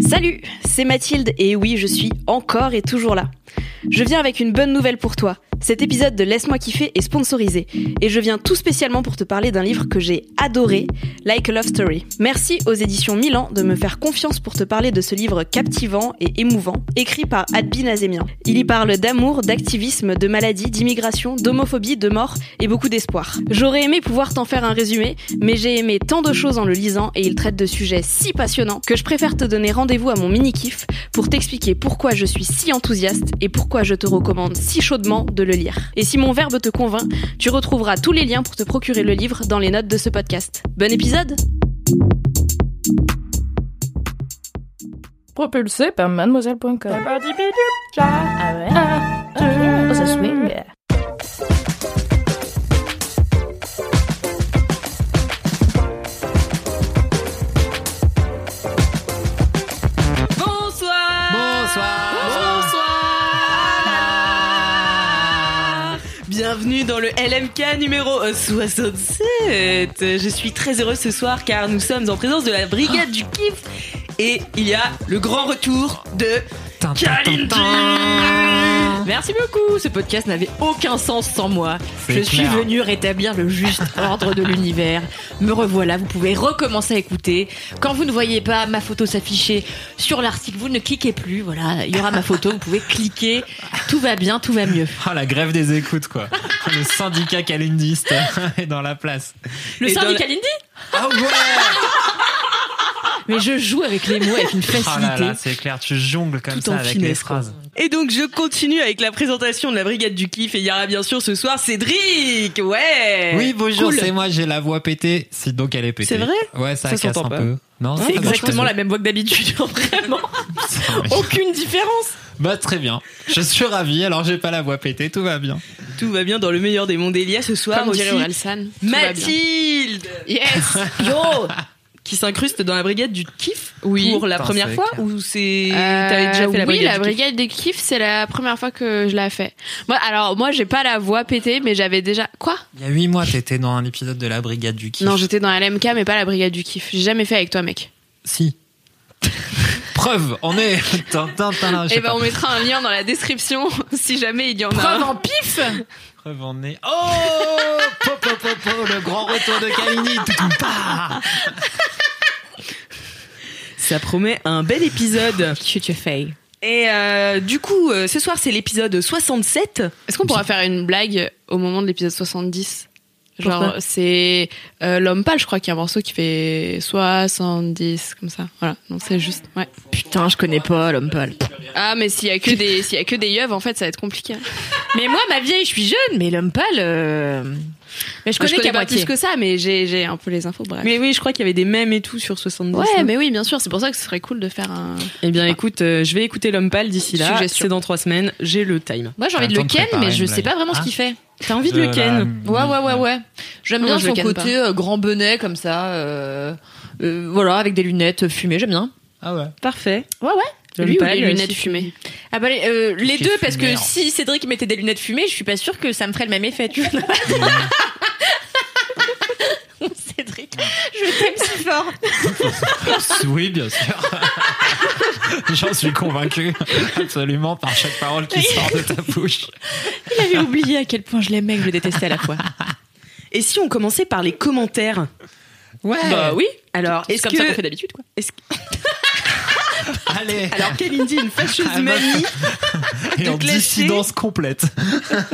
Salut, c'est Mathilde et oui, je suis encore et toujours là. Je viens avec une bonne nouvelle pour toi. Cet épisode de Laisse-moi kiffer est sponsorisé et je viens tout spécialement pour te parler d'un livre que j'ai adoré, Like a Love Story. Merci aux éditions Milan de me faire confiance pour te parler de ce livre captivant et émouvant, écrit par Adbi Nazemian. Il y parle d'amour, d'activisme, de maladie, d'immigration, d'homophobie, de mort et beaucoup d'espoir. J'aurais aimé pouvoir t'en faire un résumé, mais j'ai aimé tant de choses en le lisant et il traite de sujets si passionnants que je préfère te donner rendez-vous à mon mini-kiff pour t'expliquer pourquoi je suis si enthousiaste et pourquoi je te recommande si chaudement de le lire. Et si mon verbe te convainc, tu retrouveras tous les liens pour te procurer le livre dans les notes de ce podcast. Bon épisode Propulsé par mademoiselle.com. dans le LMK numéro euh, 67 Je suis très heureuse ce soir car nous sommes en présence de la brigade du kiff et il y a le grand retour de Kalindi Merci beaucoup. Ce podcast n'avait aucun sens sans moi. Je suis venue rétablir le juste ordre de l'univers. Me revoilà. Vous pouvez recommencer à écouter. Quand vous ne voyez pas ma photo s'afficher sur l'article, vous ne cliquez plus. Voilà, il y aura ma photo. Vous pouvez cliquer. Tout va bien, tout va mieux. Ah, la grève des écoutes, quoi. Le syndicat calendiste est dans la place. Le Et syndicat la- Lindy Ah ouais Mais je joue avec les mots avec une Ah là facilité. là, c'est clair, tu jongles comme Tout ça en avec finesse, les phrases. Et donc je continue avec la présentation de la brigade du kiff et il y aura bien sûr ce soir Cédric Ouais Oui, bonjour, Cool. c'est moi, j'ai la voix pétée. C'est donc elle est pétée. C'est vrai Ouais, ça, Ça casse un pas. peu. Non, C'est exactement la même voix que d'habitude. Vraiment. Aucune différence. Bah, très bien. Je suis ravi, alors j'ai pas la voix pétée, tout va bien. Tout va bien dans le meilleur des mondes et il y a ce soir Comme dirait aussi. Mathilde Yes Yo. Qui s'incruste dans la brigade du kiff Oui. pour la première fois clair. ou c'est Euh, t'avais déjà fait la oui, brigade la du kiff brigade des kiffs, c'est la première fois que je l'ai fait. Moi, alors, moi, j'ai pas la voix pétée, mais j'avais déjà. Quoi? Il y a huit mois, t'étais dans un épisode de la Brigade du Kiff. Non, j'étais dans LMK, mais pas la brigade du kiff. J'ai jamais fait avec toi, mec. Si. Preuve, on est. Sais Eh ben, on mettra un lien dans la description si jamais il y en a. Preuve en pif. Preuve, on est. Oh po, po, po, po, Le grand retour de Kalini. Ça promet un bel épisode Que tu fais et euh, du coup euh, ce soir c'est l'épisode 67 Est-ce qu'on pourra faire une blague au moment de l'épisode 70 Genre, Pourquoi c'est euh, L'homme pâle, je crois, qui est un morceau qui fait 70, comme ça. Voilà, donc c'est juste. Ouais. Putain, je connais pas l'homme pâle. Ah, mais s'il y a que des, s'il y a que des yeux, en fait, ça va être compliqué. Mais moi, ma vieille, je suis jeune, mais l'homme pâle. Mais je connais je connais qu'à pas plus que ça, mais j'ai, j'ai un peu les infos, bref. mais oui je crois qu'il y avait des mèmes et tout sur 70 ouais, hein. mais oui, bien sûr, c'est pour ça que ce serait cool de faire un. Eh bien, écoute, euh, je vais écouter l'homme pâle d'ici là. C'est dans trois semaines. J'ai le time. Moi, j'ai envie de T'as le de ken, mais je sais pas vraiment ce Ah. qu'il fait. T'as envie de, le ken Ouais, ouais, ouais, ouais. J'aime bien son côté euh, grand bonnet comme ça. euh, voilà, avec des lunettes fumées, j'aime bien. Ah ouais. Parfait. Ouais, ouais. Lui ou pâle, les lunettes fumées Ah bah les, euh, les deux, parce que si Cédric mettait des lunettes fumées, je suis pas sûre que ça me ferait le même effet, tu vois. Cédric, je t'aime si fort. Oui, bien sûr. J'en suis convaincu, absolument, par chaque parole qui sort de ta bouche. Il avait oublié à quel point je l'aimais et que je le détestais à la fois. Et si on commençait par les commentaires? Ouais. Bah oui. Alors, C'est est-ce comme que ça qu'on fait d'habitude, quoi. est-ce que- Allez. alors Kalindi une fâcheuse Ah, manie Et de en clasher- dissidence complète.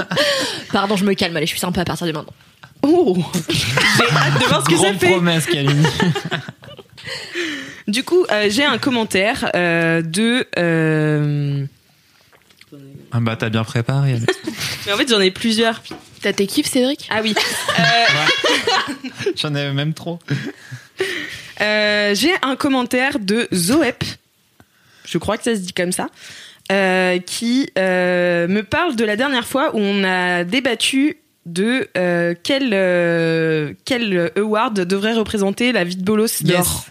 Pardon, je me calme, allez, je suis sympa à partir de maintenant. Oh J'ai hâte de voir ce que ça Grande fait. promesse, Kalini. Du coup, euh, j'ai un commentaire euh, de. euh, Ah bah t'as bien préparé. Mais en fait, j'en ai plusieurs. T'as tes kiffs, Cédric? Ah oui. Euh, J'en avais même trop. euh, J'ai un commentaire de Zoep, je crois que ça se dit comme ça, euh, qui euh, me parle de la dernière fois où on a débattu de euh, quel, quel award devrait représenter la vie de Bolos d'or.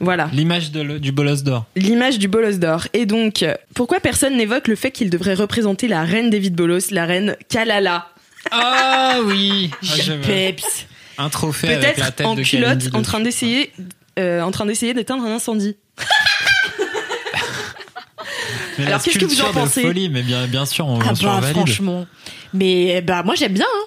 Voilà. L'image de du bolos d'or. L'image du bolos d'or. Et donc, pourquoi personne n'évoque le fait qu'il devrait représenter la reine des vides bolos, la reine Kalala? Ah oui. Ah, je. Peps. Un trophée Peut-être en de en train d'essayer, euh, en train d'essayer d'éteindre un incendie. Mais Alors, qu'est-ce que vous en de pensez folie, mais bien, bien sûr, on, Ah bah franchement. Mais bah moi j'aime bien. Hein.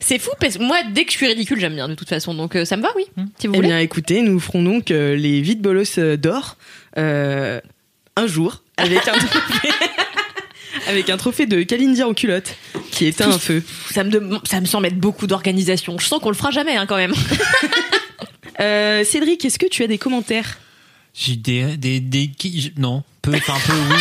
C'est fou parce que moi dès que je suis ridicule j'aime bien de toute façon donc euh, ça me va oui. Si vous Eh voulez. bien, écoutez, nous ferons donc euh, les vides bolos euh, d'or euh, un jour avec un trophée, avec un trophée de Kalindi en culotte qui éteint un feu. Ça me ça me semble être beaucoup d'organisation. Je sens qu'on le fera jamais hein, quand même. Euh, Cédric, est-ce que tu as des commentaires? J'ai des, des, des, qui- non, peu, enfin peu, oui.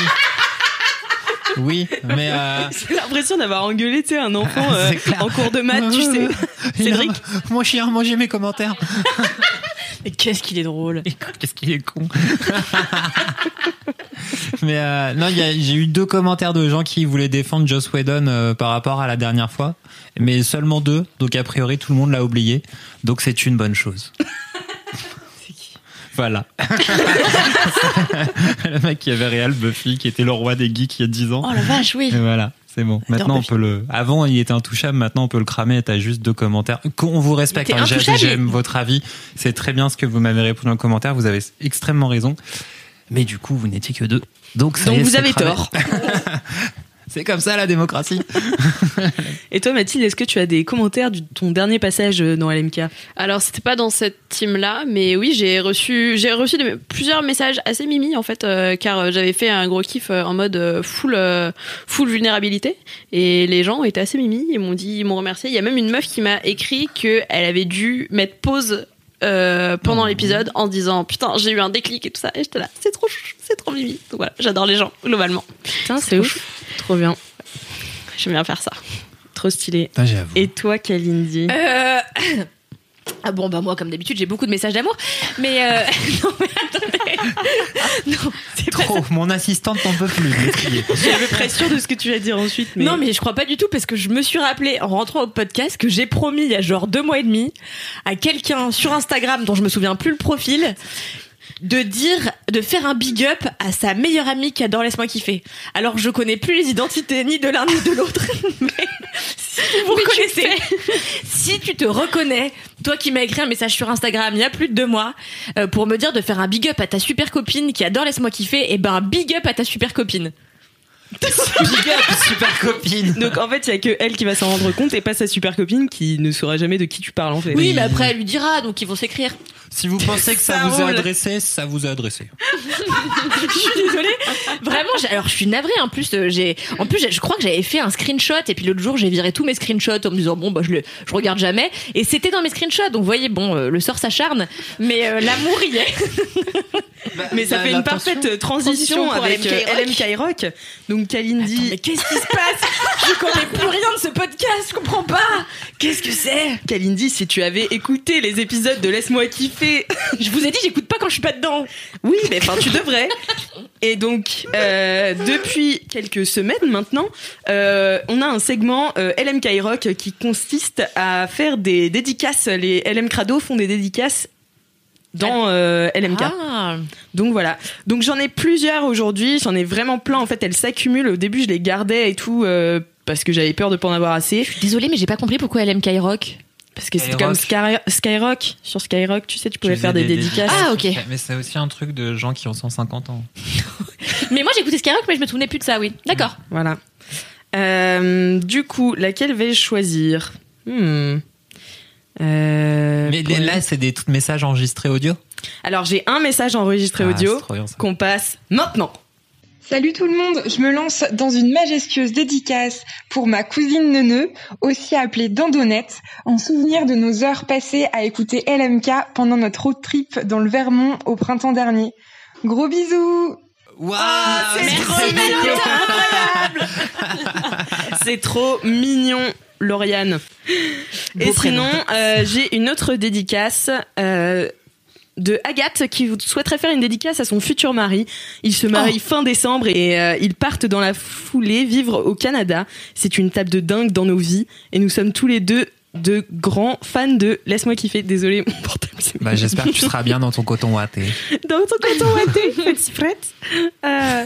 Oui, mais euh, J'ai l'impression d'avoir engueulé, tu sais, un enfant euh, en cours de maths, tu sais. Cédric Moi chien, j'ai mes commentaires. Mais qu'est-ce qu'il est drôle. Qu'est-ce qu'il est con. Mais euh, non, il y a- j'ai eu deux commentaires de gens qui voulaient défendre Joss Whedon euh, par rapport à la dernière fois, mais seulement deux. Donc a priori tout le monde l'a oublié. Donc c'est une bonne chose. Voilà. le mec qui avait réel Buffy, qui était le roi des geeks il y a 10 ans. Oh la vache oui. Et voilà, c'est bon. Maintenant, on peut le. Avant, il était intouchable. Maintenant, on peut le cramer. T'as juste deux commentaires. On vous respecte. Hein. J'aime votre avis. C'est très bien ce que vous m'avez répondu en commentaire. Vous avez extrêmement raison. Mais du coup, vous n'étiez que deux. Donc, ça Donc y est, vous avez cramé. tort. C'est comme ça la démocratie. Et toi, Mathilde, est-ce que tu as des commentaires de ton dernier passage euh, dans LMK Alors c'était pas dans cette team là, mais oui j'ai reçu j'ai reçu plusieurs messages assez mimi en fait, euh, car euh, j'avais fait un gros kiff en mode full euh, full vulnérabilité et les gens étaient assez mimi, ils m'ont dit ils m'ont remercié. Il y a même une meuf qui m'a écrit que elle avait dû mettre pause euh, pendant l'épisode en disant putain j'ai eu un déclic et tout ça et j'étais là c'est trop chou, c'est trop mimi. Donc voilà j'adore les gens globalement. Putain, c'est ouf. Trop bien. J'aime bien faire ça. Trop stylé. Ah. Et toi, Kalindi? Euh... Ah bon bah moi comme d'habitude j'ai beaucoup de messages d'amour mais euh... non mais attendez non c'est pas Trop. Mon assistante n'en peut plus. J'avais pression de ce que tu vas dire ensuite. Mais... Non, mais je crois pas du tout parce que je me suis rappelé en rentrant au podcast que j'ai promis il y a genre deux mois et demi à quelqu'un sur Instagram dont je me souviens plus le profil de dire, de faire un big up à sa meilleure amie qui adore Laisse-moi kiffer. Alors je connais plus les identités ni de l'un ni de l'autre, mais si vous reconnaissez, si tu te reconnais, toi qui m'as écrit un message sur Instagram il y a plus de deux mois euh, pour me dire de faire un big up à ta super copine qui adore Laisse-moi kiffer, et ben big up à ta super copine. Big up, super copine. Donc en fait, il y a que elle qui va s'en rendre compte et pas sa super copine qui ne saura jamais de qui tu parles en fait. Oui, mais après elle lui dira, donc ils vont s'écrire. Si vous pensez que ça, Ça vous a adressé, ça vous a adressé. je suis désolée. Vraiment, alors je suis navrée. En plus, euh, j'ai, en plus, je crois que j'avais fait un screenshot et puis l'autre jour, j'ai viré tous mes screenshots en me disant bon bah je le, je regarde jamais. Et c'était dans mes screenshots. Donc vous voyez, bon, euh, le sort s'acharne, mais euh, l'amour y est. Mais ça La- fait une parfaite transition Transition avec LMK euh, LMK Rock. Donc Kalindi, mais qu'est-ce qui se passe? Je connais plus rien de ce podcast. Je comprends pas. Qu'est-ce que c'est? Kalindi, si tu avais écouté les épisodes de Laisse-moi kiffer, Je vous ai dit, j'écoute pas quand je suis pas dedans. oui, mais enfin tu devrais. Et donc euh, depuis quelques semaines maintenant, euh, on a un segment euh, LMK Rock qui consiste à faire des dédicaces. Les LM Crado font des dédicaces dans euh, LMK. Ah. Donc voilà. Donc j'en ai plusieurs aujourd'hui. J'en ai vraiment plein. En fait, elles s'accumulent. Au début, je les gardais et tout euh, parce que j'avais peur de pas en avoir assez. Désolée, mais j'ai pas compris pourquoi aime Rock. Parce que c'est Skyrock. comme Sky- Skyrock. Sur Skyrock, tu sais, tu pouvais Tu faire des, dédicaces. Ah, ok. Mais c'est aussi un truc de gens qui ont 150 ans. Mais moi, j'écoutais Skyrock, mais je me souvenais plus de ça. Oui, d'accord. Voilà. Euh, du coup, laquelle vais-je choisir? Hmm. Euh, Mais là, c'est des messages enregistrés audio? Alors j'ai un message enregistré Ah, audio qu'on passe maintenant. Salut tout le monde, je me lance dans une majestueuse dédicace pour ma cousine Neuneu, aussi appelée Dandonnette, en souvenir de nos heures passées à écouter LMK pendant notre road trip dans le Vermont au printemps dernier. Gros bisous Waouh Merci, C'est trop mignon, Lauriane. Et sinon, euh, j'ai une autre dédicace. euh, de Agathe qui souhaiterait faire une dédicace à son futur mari. Ils se marient fin décembre et euh, ils partent dans la foulée vivre au Canada. C'est une étape de dingue dans nos vies et nous sommes tous les deux de grands fans de Laisse-moi kiffer. Désolé, mon portable. c'est Bah, j'espère que tu seras bien dans ton coton watté. dans ton coton watté, petit frette. Euh,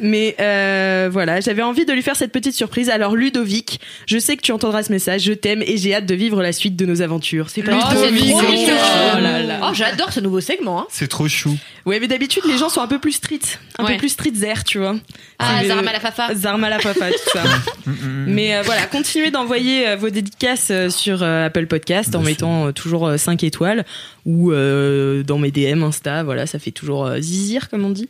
mais euh, voilà, j'avais envie de lui faire cette petite surprise. Alors Ludovic, je sais que tu entendras ce message, je t'aime et j'ai hâte de vivre la suite de nos aventures. C'est pas Oh, Ludovic, trop oh mignon. là là. Oh, j'adore ce nouveau segment. Hein. C'est trop chou. Ouais, mais d'habitude les gens sont un peu plus street, un Ouais. peu plus street zer, tu vois. Ah, Zarma la Fafa. Zarma la papa, tout ça. Mais euh, voilà, continuez d'envoyer euh, vos dédicaces euh, sur euh, Apple Podcast en mettant euh, toujours 5 étoiles ou euh, dans mes DM Insta, voilà, ça fait toujours euh, zizir comme on dit.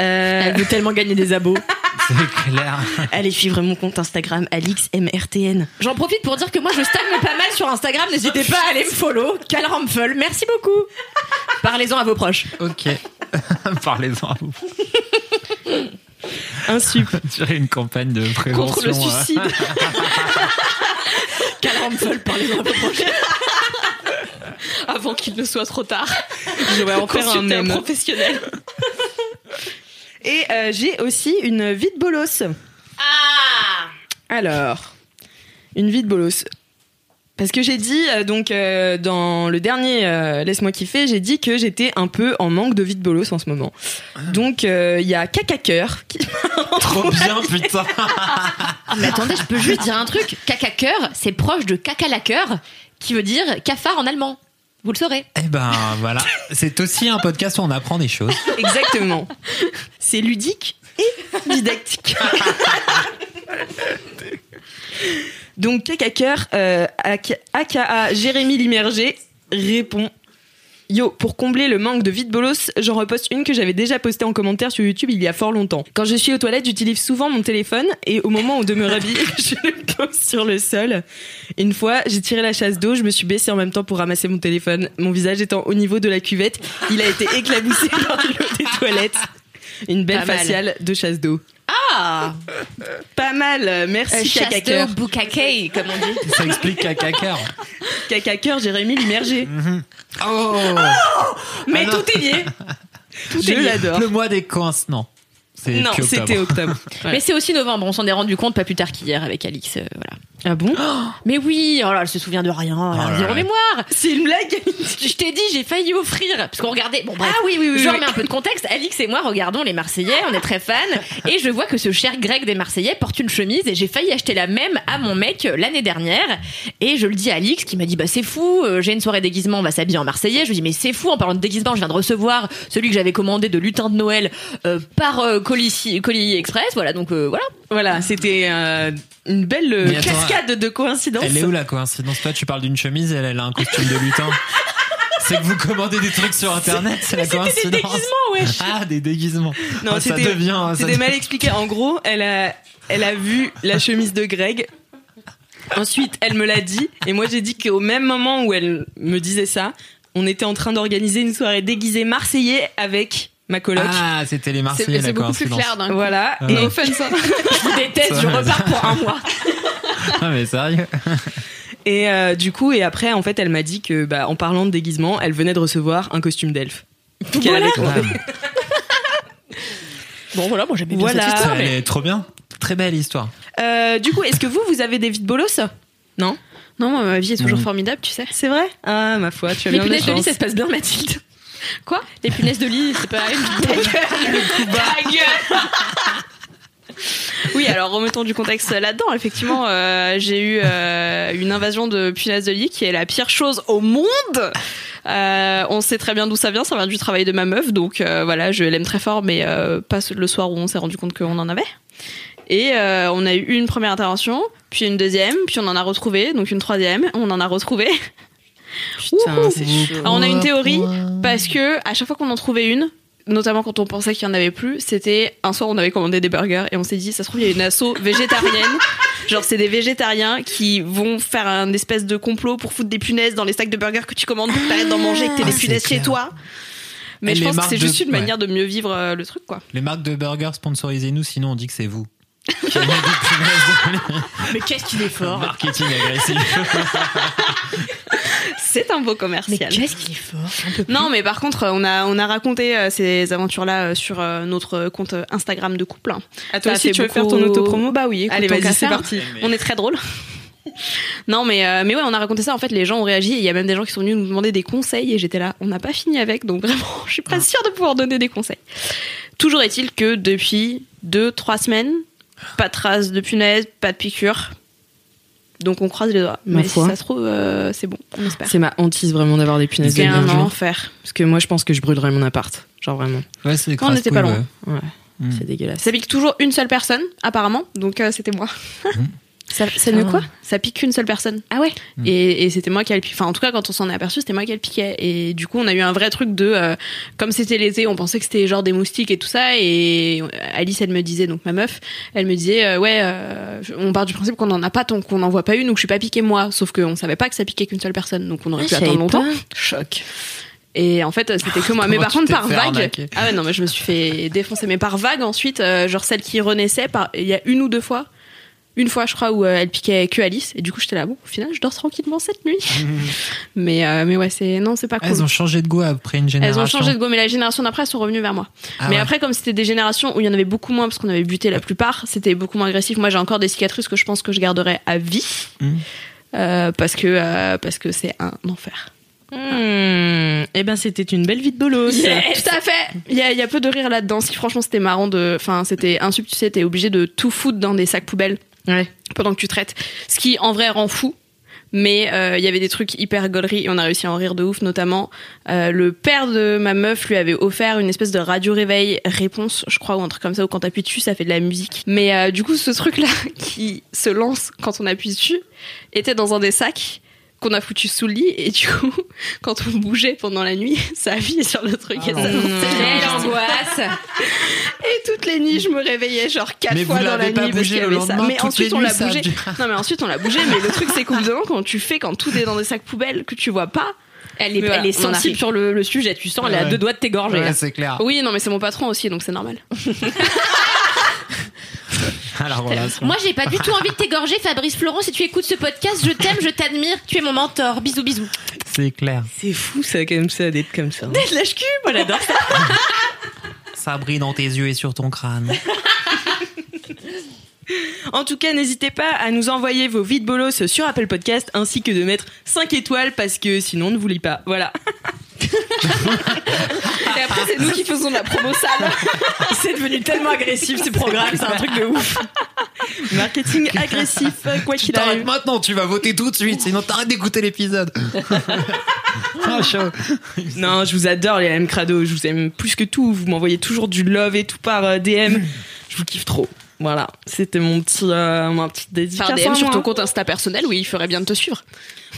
Euh, Elle veut tellement gagner des abos. C'est clair. allez suivre mon compte Instagram AlixMRTN. J'en profite pour dire que moi je stagne pas mal sur Instagram. N'hésitez pas à aller me follow. Cal. Merci beaucoup. Parlez-en à vos proches. Ok. Parlez-en à vous. Un sup. Tirer une campagne de prévention. Contre le euh. suicide. Cal parlez-en à vos proches. Avant qu'il ne soit trop tard. Je vais en faire un Consulter un mème. professionnel. Et euh, j'ai aussi une vie de bolos. Ah Alors, une vie de bolos. Parce que j'ai dit, euh, donc, euh, dans le dernier euh, Laisse-moi kiffer, j'ai dit que j'étais un peu en manque de vie de bolos en ce moment. Donc, euh, il y a Caca Cœur qui Trop bien, putain. Ah, mais attendez, je peux juste dire un truc. Caca cœur, c'est proche de caca la cœur, qui veut dire cafard en allemand. Vous le saurez. Eh ben voilà. C'est aussi un podcast où on apprend des choses. Exactement. C'est ludique et didactique. Donc, Cacaqueur, euh, aka aka Jérémy Limerger, répond Yo, pour combler le manque de vide bolos, j'en reposte une que j'avais déjà postée en commentaire sur YouTube il y a fort longtemps. Quand je suis aux toilettes, j'utilise souvent mon téléphone et au moment où de me rhabiller, je le pose sur le sol. Une fois, j'ai tiré la chasse d'eau, je me suis baissée en même temps pour ramasser mon téléphone. Mon visage étant au niveau de la cuvette, il a été éclaboussé par l'eau des toilettes. Une belle faciale de chasse d'eau. Ah Pas mal, merci Cacaqueur. Bukake, comme on dit. Ça explique caca cœur. Cacaqueur, Jérémy Limerger. Oh. Mais Ah non. tout est lié. Tout Je est l'adore. Le mois des coinces, non. Non, c'était octobre. Ouais. Mais c'est aussi novembre, on s'en est rendu compte pas plus tard qu'hier avec Alix. euh, voilà. Ah bon? Mais oui, oh là, elle se souvient de rien, elle a là zéro mémoire. C'est une blague Je t'ai dit, j'ai failli offrir, parce qu'on regardait. Bon, bref. Ah oui, oui, oui, Je oui. remets un peu de contexte. Alix et moi regardons les Marseillais, on est très fans, et je vois que ce cher Greg des Marseillais porte une chemise, et j'ai failli acheter la même à mon mec l'année dernière. Et je le dis à Alix, qui m'a dit, bah c'est fou, euh, j'ai une soirée déguisement, on va s'habiller en Marseillais. Je lui dis, mais c'est fou, en parlant de déguisement, je viens de recevoir celui que j'avais commandé de lutin de Noël euh, par euh, colis, colis express. Voilà, donc euh, voilà. Voilà, c'était euh, une belle euh, cascade de coïncidences. Elle est où la coïncidence Toi, tu parles d'une chemise et elle, elle a un costume de lutin. C'est que vous commandez des trucs sur internet, c'est la coïncidence. des déguisements, wesh. Ah, des déguisements. Non, Ah, ça devient. ça c'était mal expliqué. En gros, elle a, elle a vu la chemise de Greg. Ensuite, elle me l'a dit. Et moi, j'ai dit qu'au même moment où elle me disait ça, on était en train d'organiser une soirée déguisée marseillais avec ma coloc. Ah, c'était les Marseillais, la c'est beaucoup plus clair d'un coup. Voilà. Ah. Et No offense, hein. Je vous déteste, Ça je repars pour un mois. Ah, mais sérieux Et euh, du coup, et après, en fait, elle m'a dit que, bah, en parlant de déguisement, elle venait de recevoir un costume d'elfe. Qu'elle avait commandé. Bon, voilà, moi j'aimais bien Voilà. cette histoire. Elle mais- est trop bien. Très belle histoire. Euh, du coup, est-ce que vous, vous avez des vies de bolos? Non? Non, moi, ma vie est toujours formidable, tu sais. C'est vrai? Ah, ma foi, tu as Les bien de lit, ça se passe bien, Mathilde. Quoi Les punaises de lit, c'est pas Ta gueule Oui, alors remettons du contexte là-dedans. Effectivement, euh, j'ai eu euh, une invasion de punaises de lit qui est la pire chose au monde. Euh, on sait très bien d'où ça vient. Ça vient du travail de ma meuf, donc voilà, je l'aime très fort, mais pas le soir où on s'est rendu compte qu'on en avait. Et on a eu une première intervention, puis une deuxième, puis on en a retrouvé, donc une troisième, on en a retrouvé. Putain, c'est chaud. Alors, on a une théorie parce que à chaque fois qu'on en trouvait une, notamment quand on pensait qu'il y en avait plus, c'était un soir on avait commandé des burgers et on s'est dit ça se trouve il y a une asso végétarienne. Genre c'est des végétariens qui vont faire un espèce de complot pour foutre des punaises dans les sacs de burgers que tu commandes pour que t'arrêtes d'en manger et que t'aies des c'est punaises chez toi. Mais Et je les pense que marques c'est juste de- une manière de mieux vivre euh, le truc, quoi. Les marques de burgers sponsorisez-nous, sinon on dit que c'est vous. Mais qu'est-ce qu'il est fort marketing agressif. C'est un beau Mais commercial. qu'est-ce qu'il est fort. Non, mais par contre, on a, on a raconté euh, ces aventures-là euh, sur euh, notre compte Instagram de couple. À toi Ça aussi, fait tu veux faire beaucoup- ton autopromo? Bah oui, écoute, Allez, vas-y, c'est faire. parti. On est très drôle. non, mais, euh, mais ouais, on a raconté ça. En fait, les gens ont réagi il y a même des gens qui sont venus nous demander des conseils et j'étais là. On n'a pas fini avec, donc vraiment, je suis pas sûre de pouvoir donner des conseils. Toujours est-il que depuis deux, trois semaines, pas de traces de punaise, pas de piqûre. Donc on croise les doigts. Ma mais foi. si ça se trouve, euh, c'est bon, on espère. C'est ma hantise vraiment d'avoir des punaises de C'est un enfer. Parce que moi, je pense que je brûlerais mon appart. Genre vraiment. Ouais, c'est On n'était pas loin. ouais. Mm. C'est dégueulasse. Ça pique toujours une seule personne, apparemment. Donc euh, c'était moi. ça, ça ne quoi Ça pique qu'une seule personne. Ah ouais Et, et c'était moi qui a le piqué. Enfin, en tout cas, quand on s'en est aperçu, c'était moi qui a le piqué. Et du coup, on a eu un vrai truc de. euh, comme c'était l'été, on pensait que c'était genre des moustiques et tout ça. Et Alice, elle me disait, donc ma meuf, elle me disait, euh, ouais, euh, on part du principe qu'on en a pas tant qu'on n'en voit pas une ou que je suis pas piqué moi. Sauf qu'on savait pas que ça piquait qu'une seule personne. Donc on aurait Ah, pu attendre longtemps. pas. Choc. Et en fait, c'était que moi. Mais par contre, par vague. arnaquer Ah ouais, non, mais je me suis fait défoncer. Mais par vague, ensuite, euh, genre celle qui renaissait, par... il y a une ou deux fois. Une fois, je crois, où euh, elle piquait que Alice. Et du coup, j'étais là, bon, au final, je dors tranquillement cette nuit. mais, euh, mais ouais, c'est, non, c'est pas cool. Elles ont changé de goût après une Elles génération. ont changé de go, mais la génération d'après, elles sont revenues vers moi. Ah mais ouais. après, comme c'était des générations où il y en avait beaucoup moins, parce qu'on avait buté la plupart, c'était beaucoup moins agressif. Moi, j'ai encore des cicatrices que je pense que je garderai à vie. Mm. Euh, parce que euh, parce que c'est un enfer. Hmm. Eh ben, c'était une belle vie de bolos. Tout à fait. Il y a, il y a peu de rire là-dedans. Si franchement c'était marrant de, enfin c'était insub, tu sais, t'es obligé de tout foutre dans des sacs poubelles Ouais. pendant que tu traites. Ce qui en vrai rend fou. Mais euh, il y avait des trucs hyper gauleries et on a réussi à en rire de ouf. Notamment, euh, le père de ma meuf lui avait offert une espèce de radio réveil réponse, je crois, ou un truc comme ça où quand t'appuies dessus, ça fait de la musique. Mais euh, du coup, ce truc-là qui se lance quand on appuie dessus était dans un des sacs qu'on a foutu sous le lit et du coup, quand on bougeait pendant la nuit, ça appuyait sur le truc et ça non. lançait. Quelle angoisse Et toutes les nuits, je me réveillais genre quatre Mais fois vous dans la nuit parce qu'il y le avait ça. Mais ensuite on l'a a bougé. dû- Non mais ensuite on l'a bougé. Mais le truc c'est qu'au bout d'un moment, quand tu fais quand tout est dans des sacs poubelles que tu vois pas. Elle est, voilà, elle sensible sur le, le sujet, tu sens, elle est à Ouais. deux doigts de t'égorger. Ouais, c'est clair. Oui non mais c'est mon patron aussi donc c'est normal. Alors voilà. Moi, j'ai pas du tout envie de t'égorger, Fabrice Florent. Si tu écoutes ce podcast, je t'aime, je t'admire. Tu es mon mentor. Bisous, bisous. C'est clair. C'est fou, ça, comme ça, d'être comme ça. Lâche cul, moi j'adore ça. Ça brille dans tes yeux et sur ton crâne. En tout cas, n'hésitez pas à nous envoyer vos vides bolos sur Apple Podcast ainsi que de mettre 5 étoiles parce que sinon on ne vous lit pas. Voilà. Et après c'est nous qui faisons de la promo sale. C'est devenu tellement agressif ce programme, c'est un truc de ouf. Marketing agressif, quoi Tu qu'il t'arrêtes arrive. maintenant, tu vas voter tout de suite, sinon t'arrêtes d'écouter l'épisode. ah, chaud. Non, je vous adore les M Crado, je vous aime plus que tout. Vous m'envoyez toujours du love et tout par euh, DM. Je vous kiffe trop. Voilà, c'était mon petit, euh, mon petit dédicace. Par à DM sur ton compte Insta personnel, oui, il ferait bien de te suivre.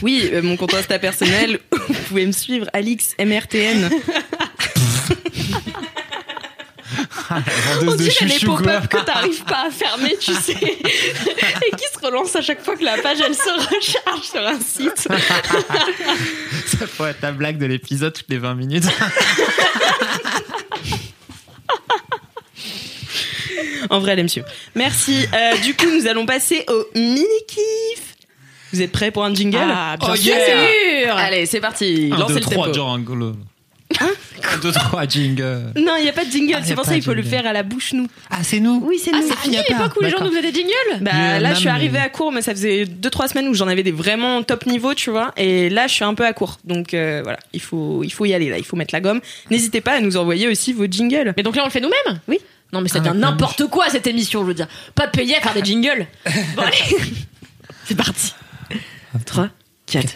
Oui, euh, mon compte Insta personnel, vous pouvez me suivre, Alix MRTN. On de dirait les pop-up que t'arrives pas à fermer, tu sais, et qui se relancent à chaque fois que la page elle se recharge sur un site. Ça pourrait être la blague de l'épisode toutes les 20 minutes. En vrai, elle aime suivre. Merci. Euh, du coup, nous allons passer au mini-kiff. Vous êtes prêts pour un jingle Ah, bien Oh, sûr. yeah. Allez, c'est parti. 1, Lancez 2, le 3, tempo. jingle. 1, 2, 3, jingle. Non, il n'y a pas de jingle. Ah, y c'est a pour pas ça de qu'il faut le jingle. faire à la bouche, nous. Ah, c'est nous Oui, c'est Ah, nous. c'est fini y a pas. l'époque où les gens D'accord. nous faisaient des jingles Bah, Mais, là, je suis non, arrivée mais- à court, mais ça faisait 2-3 semaines où j'en avais des vraiment top niveau, tu vois. Et là, je suis un peu à court. Donc euh, voilà, il faut, il faut y aller, là. Il faut mettre la gomme. N'hésitez pas à nous envoyer aussi vos jingles. Mais donc là, on le fait nous-mêmes? Oui. Non, mais ça Ah, la n'importe quoi cette émission, je veux dire. Pas payé à faire des jingles. Bon, allez. C'est parti. 3, 4.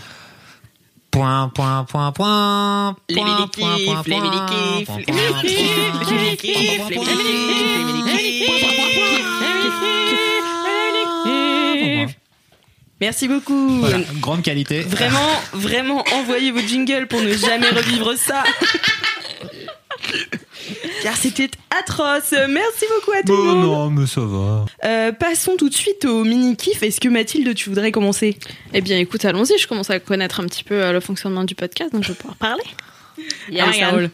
Point, point, point, point. Les point, les les les les point, mini-kiffs, les mini-kiffs. Merci beaucoup. Voilà, grande qualité. Vraiment, vraiment, envoyez vos jingles pour ne jamais revivre ça. Car c'était atroce. Merci beaucoup à tout le Oh monde. non, mais ça va. Euh, passons tout de suite au mini-kiff. Est-ce que Mathilde, tu voudrais commencer? Eh bien, écoute, allons-y. Je commence à connaître un petit peu euh, le fonctionnement du podcast, donc je vais pouvoir parler. Allez.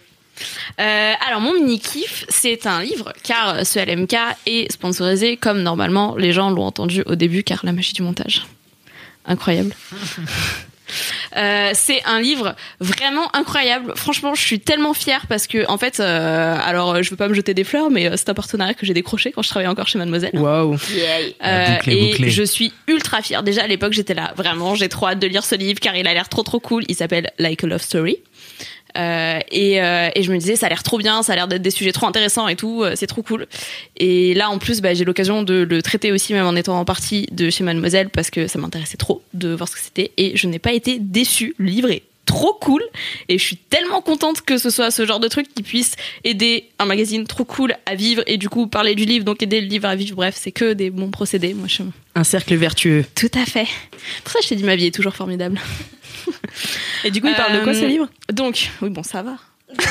Euh, alors mon mini kiff, c'est un livre car ce LMK est sponsorisé comme normalement les gens l'ont entendu au début car la magie du montage. Incroyable. Euh, c'est un livre vraiment incroyable. Franchement, je suis tellement fière parce que en fait, euh, alors je veux pas me jeter des fleurs, mais euh, c'est un partenariat que j'ai décroché quand je travaillais encore chez Mademoiselle. Waouh. Euh, et je suis ultra fière. Déjà à l'époque, j'étais là. Vraiment, j'ai trop hâte de lire ce livre car il a l'air trop trop cool. Il s'appelle Like a Love Story. Euh, et, euh, et je me disais, ça a l'air trop bien, ça a l'air d'être des sujets trop intéressants et tout, euh, c'est trop cool. Et là, en plus, bah, j'ai l'occasion de le traiter aussi, même en étant en partie de chez Mademoiselle, parce que ça m'intéressait trop de voir ce que c'était. Et je n'ai pas été déçue. Est trop cool et je suis tellement contente que ce soit ce genre de truc qui puisse aider un magazine trop cool à vivre et du coup parler du livre donc aider le livre à vivre bref c'est que des bons procédés moi je Un cercle vertueux. tout à fait pour ça je t'ai dit ma vie est toujours formidable Et du coup, il parle de quoi Euh, ce livre? donc, oui, bon, ça va.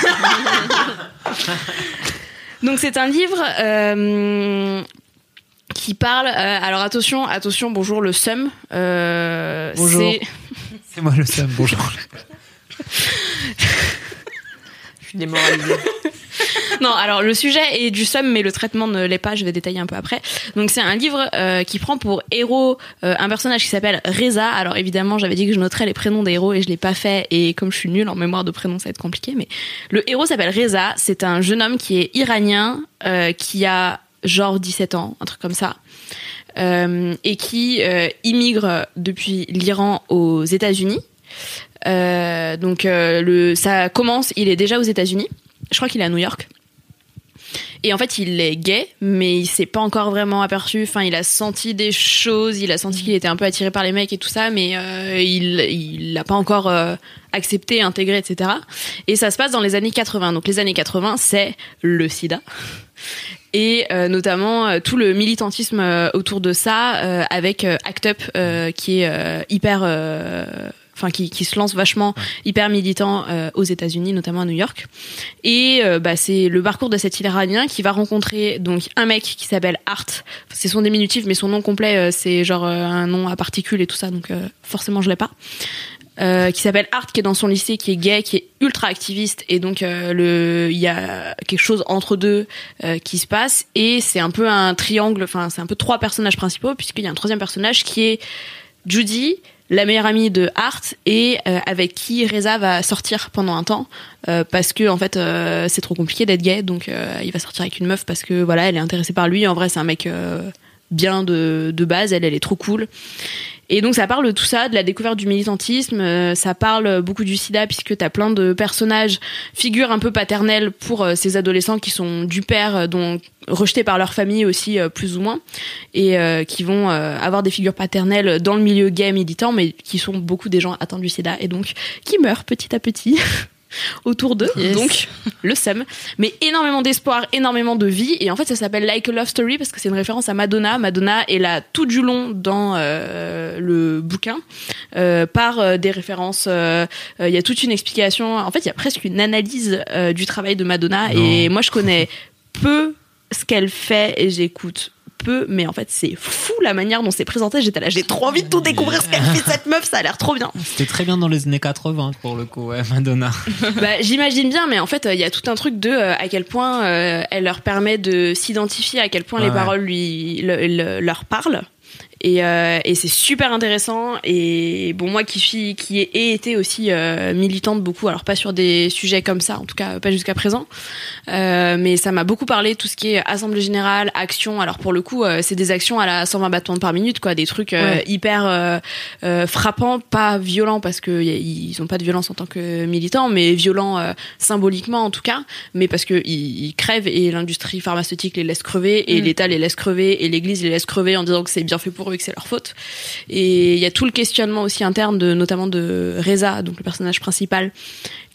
donc, c'est un livre euh, qui parle. euh, alors, attention, attention, bonjour, le SUM. euh, Bonjour. C'est- moi le seul. Bonjour. Je suis démoralisée. Non, alors le sujet est du SUM, mais le traitement ne l'est pas. Je vais détailler un peu après. Donc, c'est un livre euh, qui prend pour héros euh, un personnage qui s'appelle Reza. Alors, évidemment, j'avais dit que je noterais les prénoms des héros et je l'ai pas fait. Et comme je suis nulle en mémoire de prénoms, ça va être compliqué. Mais le héros s'appelle Reza. C'est un jeune homme qui est iranien, euh, qui a genre 17 ans, un truc comme ça. Euh, et qui euh, immigre depuis l'Iran aux États-Unis. Euh, donc ça commence, il est déjà aux États-Unis. Je crois qu'il est à New York. Et en fait, il est gay, mais il s'est pas encore vraiment aperçu. Enfin, il a senti des choses, il a senti qu'il était un peu attiré par les mecs et tout ça, mais il il l'a pas encore accepté, intégré, etc. Et ça se passe dans les années 80. Donc les années 80, c'est le SIDA et euh, notamment euh, tout le militantisme euh, autour de ça euh, avec euh, Act Up euh, qui est euh, hyper euh, enfin qui, qui se lance vachement hyper militant euh, aux États-Unis notamment à New York. Et euh, bah, c'est le parcours de cet Iranien qui va rencontrer donc un mec qui s'appelle Art c'est son diminutif mais son nom complet euh, c'est genre euh, un nom à particules et tout ça donc euh, forcément je l'ai pas euh, qui s'appelle Art, qui est dans son lycée, qui est gay, qui est ultra activiste, et donc euh, le, il y a quelque chose entre deux euh, qui se passe, et c'est un peu un triangle, enfin c'est un peu trois personnages principaux, puisqu'il y a un troisième personnage qui est Judy, la meilleure amie de Art, et euh, avec qui Reza va sortir pendant un temps, euh, parce que en fait c'est trop compliqué d'être gay, donc il va sortir avec une meuf parce que voilà, elle est intéressée par lui. En vrai, c'est un mec bien de, de base, elle, elle est trop cool. Et donc ça parle de tout ça, de la découverte du militantisme, euh, ça parle beaucoup du sida puisque t'as plein de personnages, figures un peu paternelles pour euh, ces adolescents qui sont du père, euh, rejetés par leur famille aussi euh, plus ou moins, et euh, qui vont avoir des figures paternelles dans le milieu gay militant, mais qui sont beaucoup des gens atteints du sida et donc qui meurent petit à petit. autour d'eux, donc le seum, mais énormément d'espoir, énormément de vie, et en fait ça s'appelle Like a Love Story parce que c'est une référence à Madonna. Madonna est là tout du long dans euh, le bouquin euh, par euh, des références. euh, euh, Il y a toute une explication. En fait, il y a presque une analyse euh, du travail de Madonna, et moi je connais peu ce qu'elle fait et j'écoute peu, mais en fait c'est fou la manière dont c'est présenté. J'étais là, j'ai trop envie de tout découvrir ce qu'elle fait cette meuf, ça a l'air trop bien. C'était très bien dans les années 80 pour le coup, ouais, Madonna. Bah, j'imagine bien, mais en fait, il y a tout un truc de euh, à quel point euh, elle leur permet de s'identifier, à quel point Ouais, les ouais. paroles lui le- le- leur parlent. Et, euh, et c'est super intéressant. Et bon, moi qui suis, qui ai été aussi euh, militante beaucoup, alors pas sur des sujets comme ça, en tout cas pas jusqu'à présent, euh, mais ça m'a beaucoup parlé tout ce qui est assemblée générale, action. Alors pour le coup, euh, c'est des actions à la 120 battements par minute, quoi, des trucs euh, Ouais. hyper frappants, pas violents parce que y a- ils ont pas de violence en tant que militants, mais violents symboliquement en tout cas, mais parce que ils, ils crèvent et l'industrie pharmaceutique les laisse crever et Mm. l'État les laisse crever et l'Église les laisse crever en disant que c'est bien fait pour eux que c'est leur faute. Et il y a tout le questionnement aussi interne de notamment de Reza, donc le personnage principal,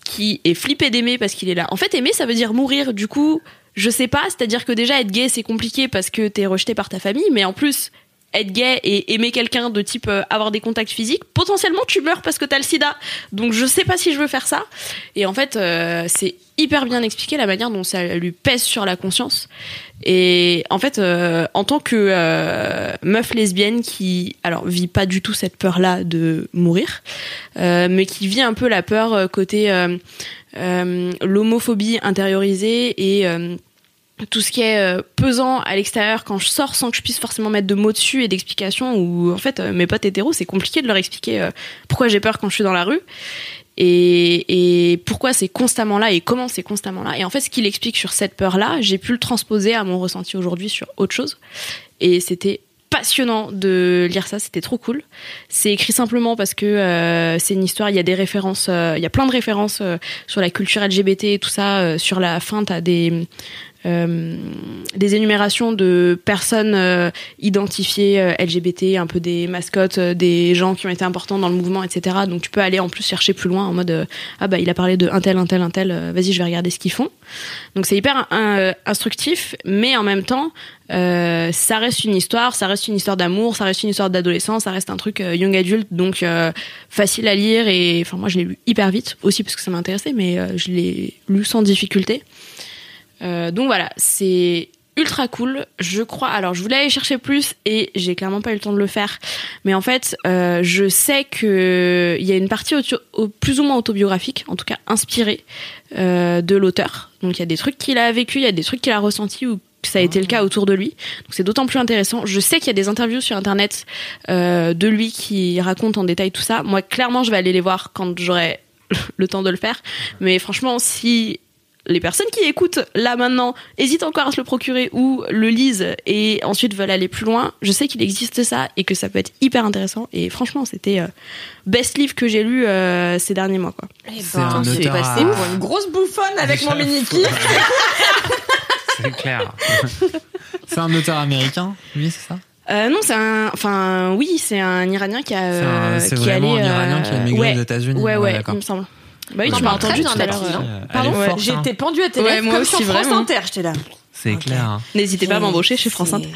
qui est flippé d'aimer parce qu'il est là. En fait, aimer, ça veut dire mourir. Du coup, je sais pas, c'est-à-dire que déjà être gay, c'est compliqué parce que t'es rejeté par ta famille, mais en plus, être gay et aimer quelqu'un de type euh, avoir des contacts physiques, potentiellement tu meurs parce que t'as le sida. Donc je sais pas si je veux faire ça. Et en fait, euh, c'est hyper bien expliqué la manière dont ça lui pèse sur la conscience. Et en fait, euh, en tant que meuf lesbienne qui, alors, vit pas du tout cette peur-là de mourir, mais qui vit un peu la peur côté l'homophobie intériorisée et tout ce qui est euh, pesant à l'extérieur quand je sors sans que je puisse forcément mettre de mots dessus et d'explications ou en fait euh, mes potes hétéros c'est compliqué de leur expliquer euh, pourquoi j'ai peur quand je suis dans la rue et, pourquoi c'est constamment là et comment c'est constamment là et en fait ce qu'il explique sur cette peur là j'ai pu le transposer à mon ressenti aujourd'hui sur autre chose et c'était passionnant de lire ça, c'était trop cool. C'est écrit simplement parce que c'est une histoire, il y a des références, il y a plein de références sur la culture LGBT et tout ça. sur la fin, t'as des euh, des énumérations de personnes euh, identifiées euh, LGBT, un peu des mascottes, euh, des gens qui ont été importants dans le mouvement, etc. Donc tu peux aller en plus chercher plus loin en mode euh, ah bah il a parlé de un tel, un tel, un tel. Vas-y, je vais regarder ce qu'ils font. Donc c'est hyper instructif, mais en même temps ça reste une histoire, ça reste une histoire d'amour, ça reste une histoire d'adolescence, ça reste un truc young adulte, donc facile à lire et enfin moi je l'ai lu hyper vite aussi parce que ça m'intéressait, mais je l'ai lu sans difficulté. Euh, donc voilà, c'est ultra cool. Je crois. Alors je voulais aller chercher plus et j'ai clairement pas eu le temps de le faire. Mais en fait, euh, je sais que il y a une partie au- plus ou moins autobiographique, en tout cas inspirée euh, de l'auteur. Donc il y a des trucs qu'il a vécu, il y a des trucs qu'il a ressentis ou ça a été le cas autour de lui. Donc c'est d'autant plus intéressant. Je sais qu'il y a des interviews sur internet euh, de lui qui racontent en détail tout ça. Moi, clairement, je vais aller les voir quand j'aurai le temps de le faire. Mais franchement, si les personnes qui écoutent là maintenant hésitent encore à se le procurer ou le lisent et ensuite veulent aller plus loin, je sais qu'il existe ça et que ça peut être hyper intéressant. Et franchement, c'était euh, best livre que j'ai lu euh, ces derniers mois. Quoi. C'est un C'est auteur passé à- pour une grosse bouffonne avec mon mini. C'est clair. c'est un auteur américain, lui, c'est ça? Euh, non, c'est un. Enfin, oui, c'est un Iranien qui a. C'est un- euh, c'est qui vraiment allait, un Iranien qui a migré ouais, aux États-Unis. Ouais, Ouais, ouais, d'accord. il me semble. Bah oui, tu m'as entendu tout à l'heure. Pardon forte, hein. J'étais pendue à tes Ouais, moi comme aussi, sur France vraiment. Inter, j'étais là. C'est clair. hein. N'hésitez pas à m'embaucher chez France Inter.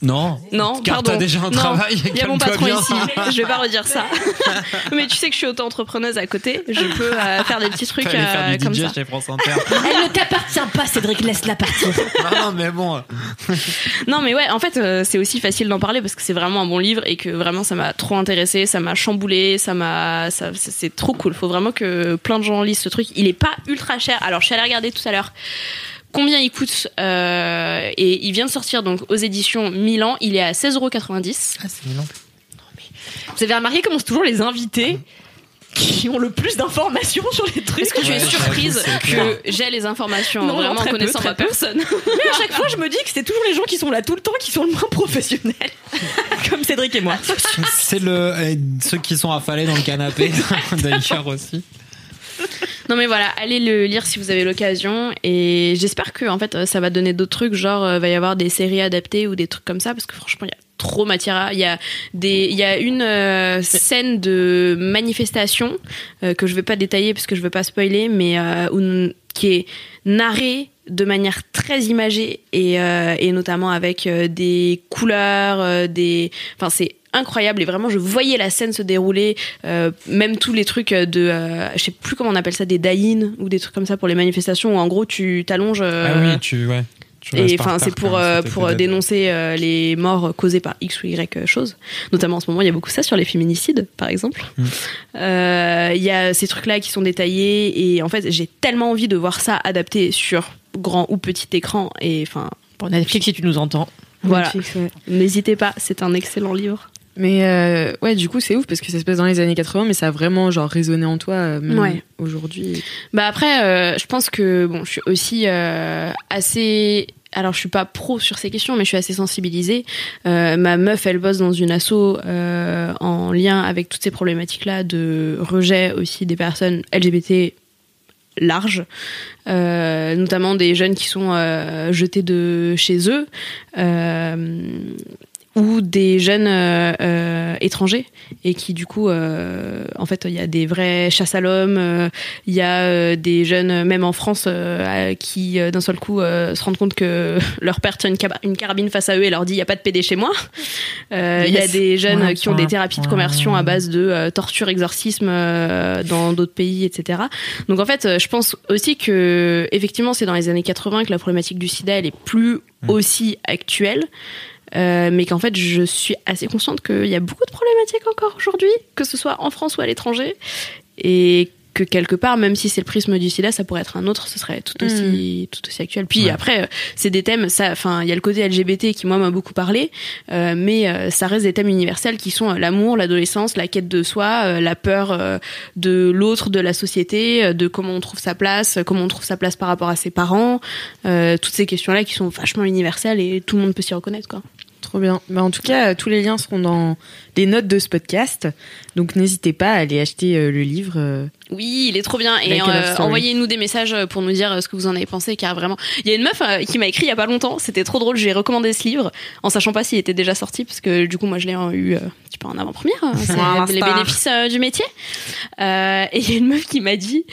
Non. Non, Car pardon. t'as déjà un Non, travail. Il y a mon patron bien. ici. Je vais pas redire ça. Mais tu sais que je suis auto-entrepreneuse à côté. Je peux euh, faire des petits trucs Fallait faire euh, du comme DJ ça. chez France Inter. Elle ne t'appartient pas, Cédric, laisse-la partir. non, non, mais bon. Non, mais ouais, en fait, euh, c'est aussi facile d'en parler parce que c'est vraiment un bon livre et que vraiment ça m'a trop intéressé, ça m'a chamboulé, ça m'a, ça, c'est- c'est trop cool. Faut vraiment que plein de gens lisent ce truc. Il est pas ultra cher. Alors, je suis allée regarder tout à l'heure. Combien il coûte euh, Et il vient de sortir donc aux éditions Milan. Il est à 16,90€. Ah, c'est Milan. Vous avez remarqué comment c'est toujours les invités qui ont le plus d'informations sur les trucs? Est-ce que tu es surprise que j'ai les informations Non, vraiment peu, connaissant très ma peu. personne? Mais à chaque fois, je me dis que c'est toujours les gens qui sont là tout le temps qui sont le moins professionnels. Comme Cédric et moi. C'est le euh, ceux qui sont affalés dans le canapé d'ailleurs aussi. Non mais voilà, allez le lire si vous avez l'occasion. Et j'espère que en fait euh, ça va donner d'autres trucs genre euh, va y avoir des séries adaptées ou des trucs comme ça parce que franchement il y a trop matière à il y a des il y a une euh, scène de manifestation euh, que je vais pas détailler parce que je veux pas spoiler mais où- qui est narrée de manière très imagée et, euh, et notamment avec euh, des couleurs euh, des enfin c'est incroyable et vraiment je voyais la scène se dérouler même tous les trucs de je sais plus comment on appelle ça des die ou des trucs comme ça pour les manifestations où en gros tu t'allonges ah oui, tu ouais. tu et enfin c'est pour c'était pour dénoncer les morts causées par x ou y choses notamment en ce moment il y a beaucoup ça sur les féminicides par exemple Mm. Il y a ces trucs là qui sont détaillés et en fait j'ai tellement envie de voir ça adapté sur grand ou petit écran et enfin Bon, Netflix, si tu nous entends. voilà ouais. n'hésitez pas c'est un excellent livre Mais euh, ouais, du coup, c'est ouf parce que ça se passe dans les années 80, mais ça a vraiment genre résonné en toi euh, même Ouais. aujourd'hui. Bah après, euh, je pense que bon, je suis aussi euh, assez. Alors, je suis pas pro sur ces questions, mais je suis assez sensibilisée. Euh, ma meuf, elle bosse dans une asso euh, en lien avec toutes ces problématiques-là de rejet aussi des personnes LGBT larges, euh, notamment des jeunes qui sont euh, jetés de chez eux. Ou des jeunes euh, euh, étrangers et qui du coup euh, en fait il y a des vraies chasses à l'homme il y a des jeunes même en France qui d'un seul coup se rendent compte que leur père tient une, carabine face à eux et leur dit il y a pas de PD chez moi. Il y a des jeunes Ouais, qui ont des ouais, thérapies de conversion à base de torture exorcisme dans d'autres pays etc donc en fait je pense aussi que effectivement c'est dans les années 80 que la problématique du sida elle est plus aussi actuelle euh, mais qu'en fait, je suis assez consciente qu'il y a beaucoup de problématiques encore aujourd'hui, que ce soit en France ou à l'étranger, et que quelque part, même si c'est le prisme du sida, ça pourrait être un autre, ce serait tout aussi, tout aussi actuel. Puis Ouais. après, euh, c'est des thèmes, ça, enfin, il y a le côté LGBT qui moi m'a beaucoup parlé, euh, mais euh, ça reste des thèmes universels qui sont euh, l'amour, l'adolescence, la quête de soi, euh, la peur euh, de l'autre, de la société, euh, de comment on trouve sa place, euh, comment on trouve sa place par rapport à ses parents, euh, toutes ces questions-là qui sont vachement universelles et tout le monde peut s'y reconnaître, quoi. Trop bien. Bah, en tout cas, euh, tous les liens seront dans les notes de ce podcast. Donc n'hésitez pas à aller acheter euh, le livre. euh. Oui, il est trop bien. Et Like a love euh, story. envoyez-nous des messages pour nous dire euh, ce que vous en avez pensé, car vraiment, il y a une meuf euh, qui m'a écrit il y a pas longtemps. C'était trop drôle. J'ai recommandé ce livre en sachant pas s'il était déjà sorti, parce que du coup, moi, je l'ai euh, eu euh, peu en avant-première. hein. C'est les star. bénéfices euh, du métier. Euh, et il y a une meuf qui m'a dit.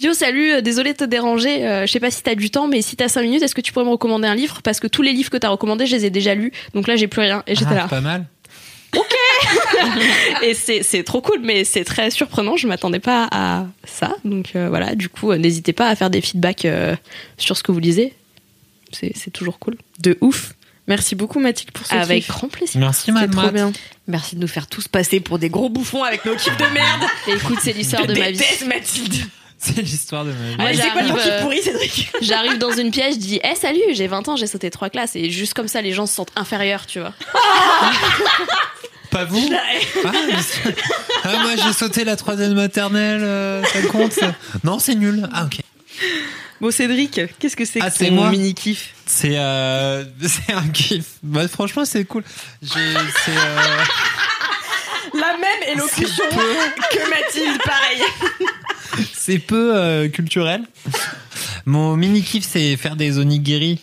Yo, salut, euh, désolé de te déranger. euh, je sais pas si t'as du temps, mais si t'as 5 minutes, est-ce que tu pourrais me recommander un livre? Parce que tous les livres que t'as recommandés, je les ai déjà lus. Donc là, j'ai plus rien. Et j'étais Ah, là. Pas mal. Et c'est c'est trop cool, mais c'est très surprenant. Je m'attendais pas à ça. Donc euh, voilà, du coup, euh, n'hésitez pas à faire des feedbacks euh, sur ce que vous lisez. C'est c'est toujours cool. De ouf. Merci beaucoup Mathilde pour ce Avec kiff. grand plaisir. Merci, C'est madame. trop bien. Merci de nous faire tous passer pour des gros bouffons avec nos kiffs de merde. Et écoute, c'est l'histoire de ma vie. Mathilde. C'est l'histoire de ma vie. Ouais, c'est quoi ton j'arrive, kiff euh, pourri, Cédric J'arrive dans une pièce, je dis Eh salut, j'ai 20 ans, j'ai sauté trois classes. Et juste comme ça, les gens se sentent inférieurs, tu vois. Pas vous ah, mais ah, moi j'ai sauté la troisième maternelle, euh, ça compte ça Non, c'est nul. Ah ok. Bon Cédric, qu'est-ce que c'est Ah, que c'est ton moi mini kiff C'est euh, c'est un kiff. Bah, franchement, c'est cool. C'est euh, La même élocution que Mathilde, pareil. c'est peu euh, culturel. Mon mini kiff, c'est faire des onigiri.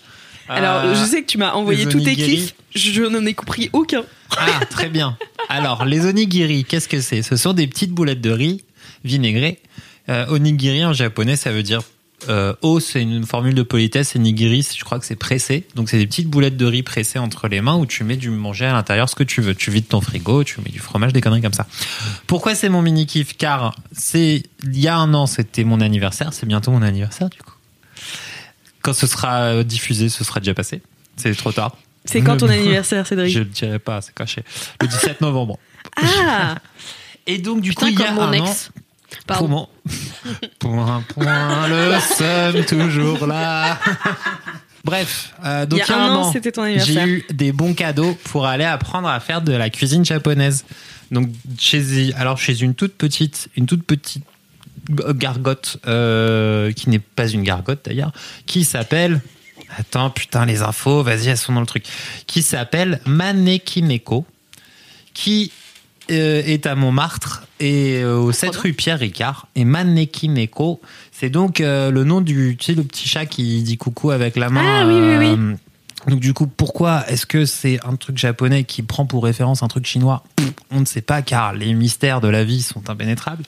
Alors, Euh, je sais que tu m'as envoyé tous tes kiffs. Je n'en ai compris aucun. Ah, très bien. Alors, les onigiri, qu'est-ce que c'est? Ce sont des petites boulettes de riz vinaigrées. Euh, onigiri en japonais, ça veut dire euh, o, c'est une formule de politesse. Et nigiri, je crois que c'est pressé. Donc, c'est des petites boulettes de riz pressées entre les mains où tu mets du manger à l'intérieur ce que tu veux. Tu vides ton frigo, tu mets du fromage, des conneries comme ça. Pourquoi c'est mon mini kiff? Car c'est il y a un an, c'était mon anniversaire. C'est bientôt mon anniversaire, du coup. Quand ce sera diffusé, ce sera déjà passé. C'est trop tard. C'est quand ton anniversaire, Cédric Je le dirai pas, c'est caché. Le 17 novembre. Ah Et donc, du Putain, coup, il y a mon un an. Pardon. Comment Point, point, le seum toujours là. Bref, euh, donc Il y a un an, c'était ton anniversaire. J'ai eu des bons cadeaux pour aller apprendre à faire de la cuisine japonaise. Donc chez alors chez une toute petite une toute petite gargote euh, qui n'est pas une gargote d'ailleurs, qui s'appelle Attends, putain, les infos, vas-y, elles sont dans le truc. Qui s'appelle Manekineko, qui est à Montmartre et euh, au 7 rue Pierre Ricard. Et Manekineko, c'est donc euh, le nom du, tu sais, le petit chat qui dit coucou avec la main. Ah, oui, oui, oui. euh, donc du coup, pourquoi est-ce que c'est un truc japonais qui prend pour référence un truc chinois? On ne sait pas car les mystères de la vie sont impénétrables.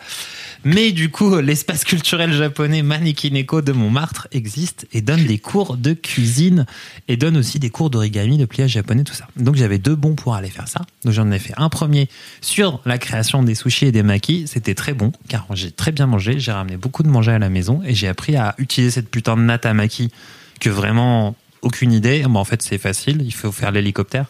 Mais du coup, l'espace culturel japonais Manekineko de Montmartre existe et donne des cours de cuisine et donne aussi des cours d'origami, de pliage japonais, tout ça. Donc j'avais deux bons pour aller faire ça. Donc j'en ai fait un premier sur la création des sushis et des makis. C'était très bon car j'ai très bien mangé. J'ai ramené beaucoup de manger à la maison et j'ai appris à utiliser cette putain de natte à que vraiment aucune idée. Bon, en fait, c'est facile. Il faut faire l'hélicoptère.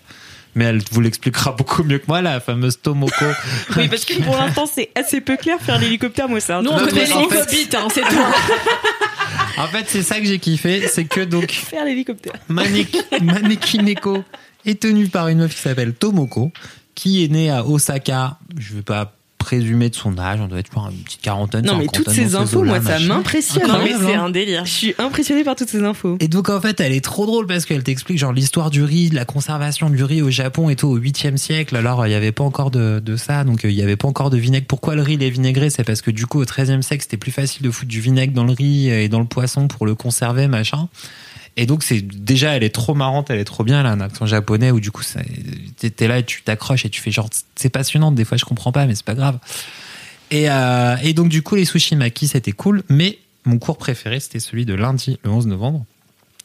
Mais elle vous l'expliquera beaucoup mieux que moi, la fameuse Tomoko. Oui, parce que pour l'instant, c'est assez peu clair faire l'hélicoptère, moi, c'est un Nous, on connaît copites, hein, c'est tout. En fait, c'est ça que j'ai kiffé. C'est que donc, faire l'hélicoptère. Maneki, Manekineko est tenu par une meuf qui s'appelle Tomoko, qui est née à Osaka. Je vais pas présumer de son âge, on doit être pour une petite quarantaine. Non, mais toutes ces infos, moi, ça m'impressionne. Non, mais c'est un délire. Je suis impressionnée par toutes ces infos. Et donc en fait, elle est trop drôle parce qu'elle t'explique genre l'histoire du riz, de la conservation du riz au Japon et tout au 8e siècle. Alors il y avait pas encore de, de ça, donc euh, il y avait pas encore de vinaigre. Pourquoi le riz il est vinaigré C'est parce que du coup au 13e siècle, c'était plus facile de foutre du vinaigre dans le riz et dans le poisson pour le conserver, machin. Et donc c'est déjà elle est trop marrante, elle est trop bien, elle a un accent japonais où du coup t'es là et tu t'accroches et tu fais genre c'est passionnant, des fois je comprends pas mais c'est pas grave. Et, euh, donc du coup les sushi maki c'était cool, mais mon cours préféré c'était celui de lundi le 11 novembre.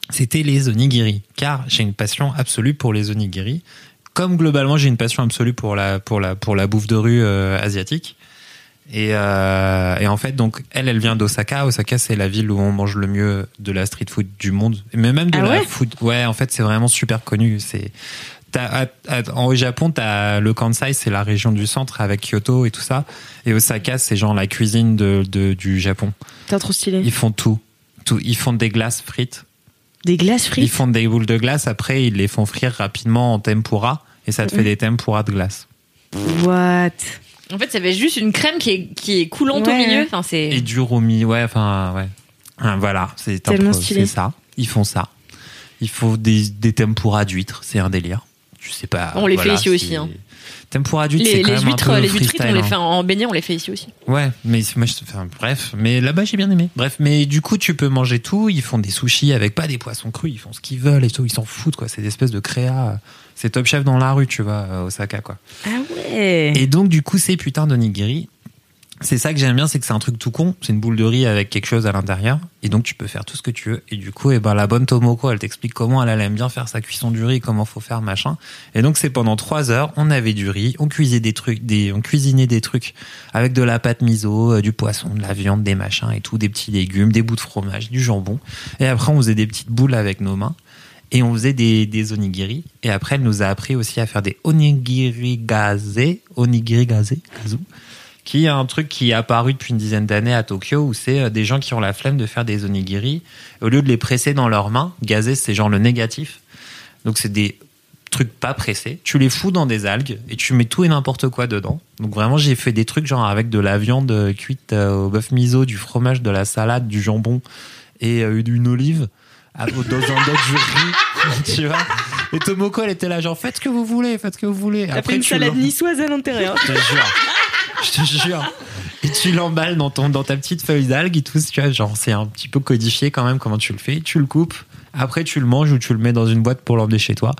C'était les onigiri, car j'ai une passion absolue pour les onigiri. Comme globalement j'ai une passion absolue pour la pour la pour la bouffe de rue euh, asiatique. Et, euh, et en fait, donc, elle, elle vient d'Osaka. Osaka, c'est la ville où on mange le mieux de la street food du monde. Mais même de Ah la ouais food. Ouais, en fait, c'est vraiment super connu. C'est, t'as- à- à- en- au Japon, t'as le Kansai, c'est la région du centre avec Kyoto et tout ça. Et Osaka, c'est genre la cuisine de, de- du Japon. T'es trop stylé. Ils font tout. Tout. Ils font des glaces frites. Des glaces Ils frites. font des boules de glace. Après, ils les font frire rapidement en tempura. Et ça te fait des tempura de glace. What En fait, ça fait juste une crème qui est, qui est coulante au milieu. Enfin, c'est. Et du romi, ouais, enfin, ouais. Ah, Voilà, c'est un Tellement peu- stylé. c'est ça. Ils font ça. Il faut des, des tempura d'huîtres, c'est un délire. Je sais pas. On les fait ici aussi, hein. Tempura d'huîtres, c'est Les, quand les même huîtres, un peu les huîtres on les hein. fait en beignet, on les fait ici aussi. Ouais, mais moi, je, enfin, bref, mais là-bas j'ai bien aimé. Bref, mais du coup tu peux manger tout. Ils font des sushis avec pas des poissons crus, ils font ce qu'ils veulent et tout. Ils s'en foutent quoi. C'est des espèces de créa. C'est Top Chef dans la rue, tu vois, à Osaka quoi. Ah ouais Et donc, du coup, ces putains d'onigiri, c'est ça que j'aime bien, c'est que c'est un truc tout con. C'est une boule de riz avec quelque chose à l'intérieur. Et donc, tu peux faire tout ce que tu veux. Et du coup, eh ben, la bonne Tomoko, elle t'explique comment elle, elle aime bien faire sa cuisson du riz, comment faut faire, machin. Et donc, c'est pendant trois heures, on avait du riz, on cuisait des trucs, des, on cuisinait des trucs avec de la pâte miso, euh, du poisson, de la viande, des machins et tout, des petits légumes, des bouts de fromage, du jambon. Et après, on faisait des petites boules avec nos mains. Et on faisait des, des onigiri. Et après, elle nous a appris aussi à faire des onigiri gaze, onigiri gaze, kazu, qui est un truc qui est apparu depuis une dizaine d'années à Tokyo, où c'est euh, des gens qui ont la flemme de faire des onigiri. Au lieu de les presser dans leurs mains, gaze, c'est genre le négatif. Donc c'est des trucs pas pressés. Tu les fous dans des algues et tu mets tout et n'importe quoi dedans. Donc vraiment, j'ai fait des trucs genre avec de la viande euh, cuite euh, au bœuf miso, du fromage, de la salade, du jambon et une olive à- dans un du riz, tu vois. Et Tomoko, elle était là, genre, faites ce que vous voulez, faites ce que vous voulez. Fait une tu salade niçoise à l'intérieur. Je te jure. Je te jure. Et tu l'emballes dans, ton, dans ta petite feuille d'algue et tout, tu vois, genre, c'est un petit peu codifié quand même comment tu le fais. Tu le coupes, après tu le manges ou tu le mets dans une boîte pour l'emmener chez toi.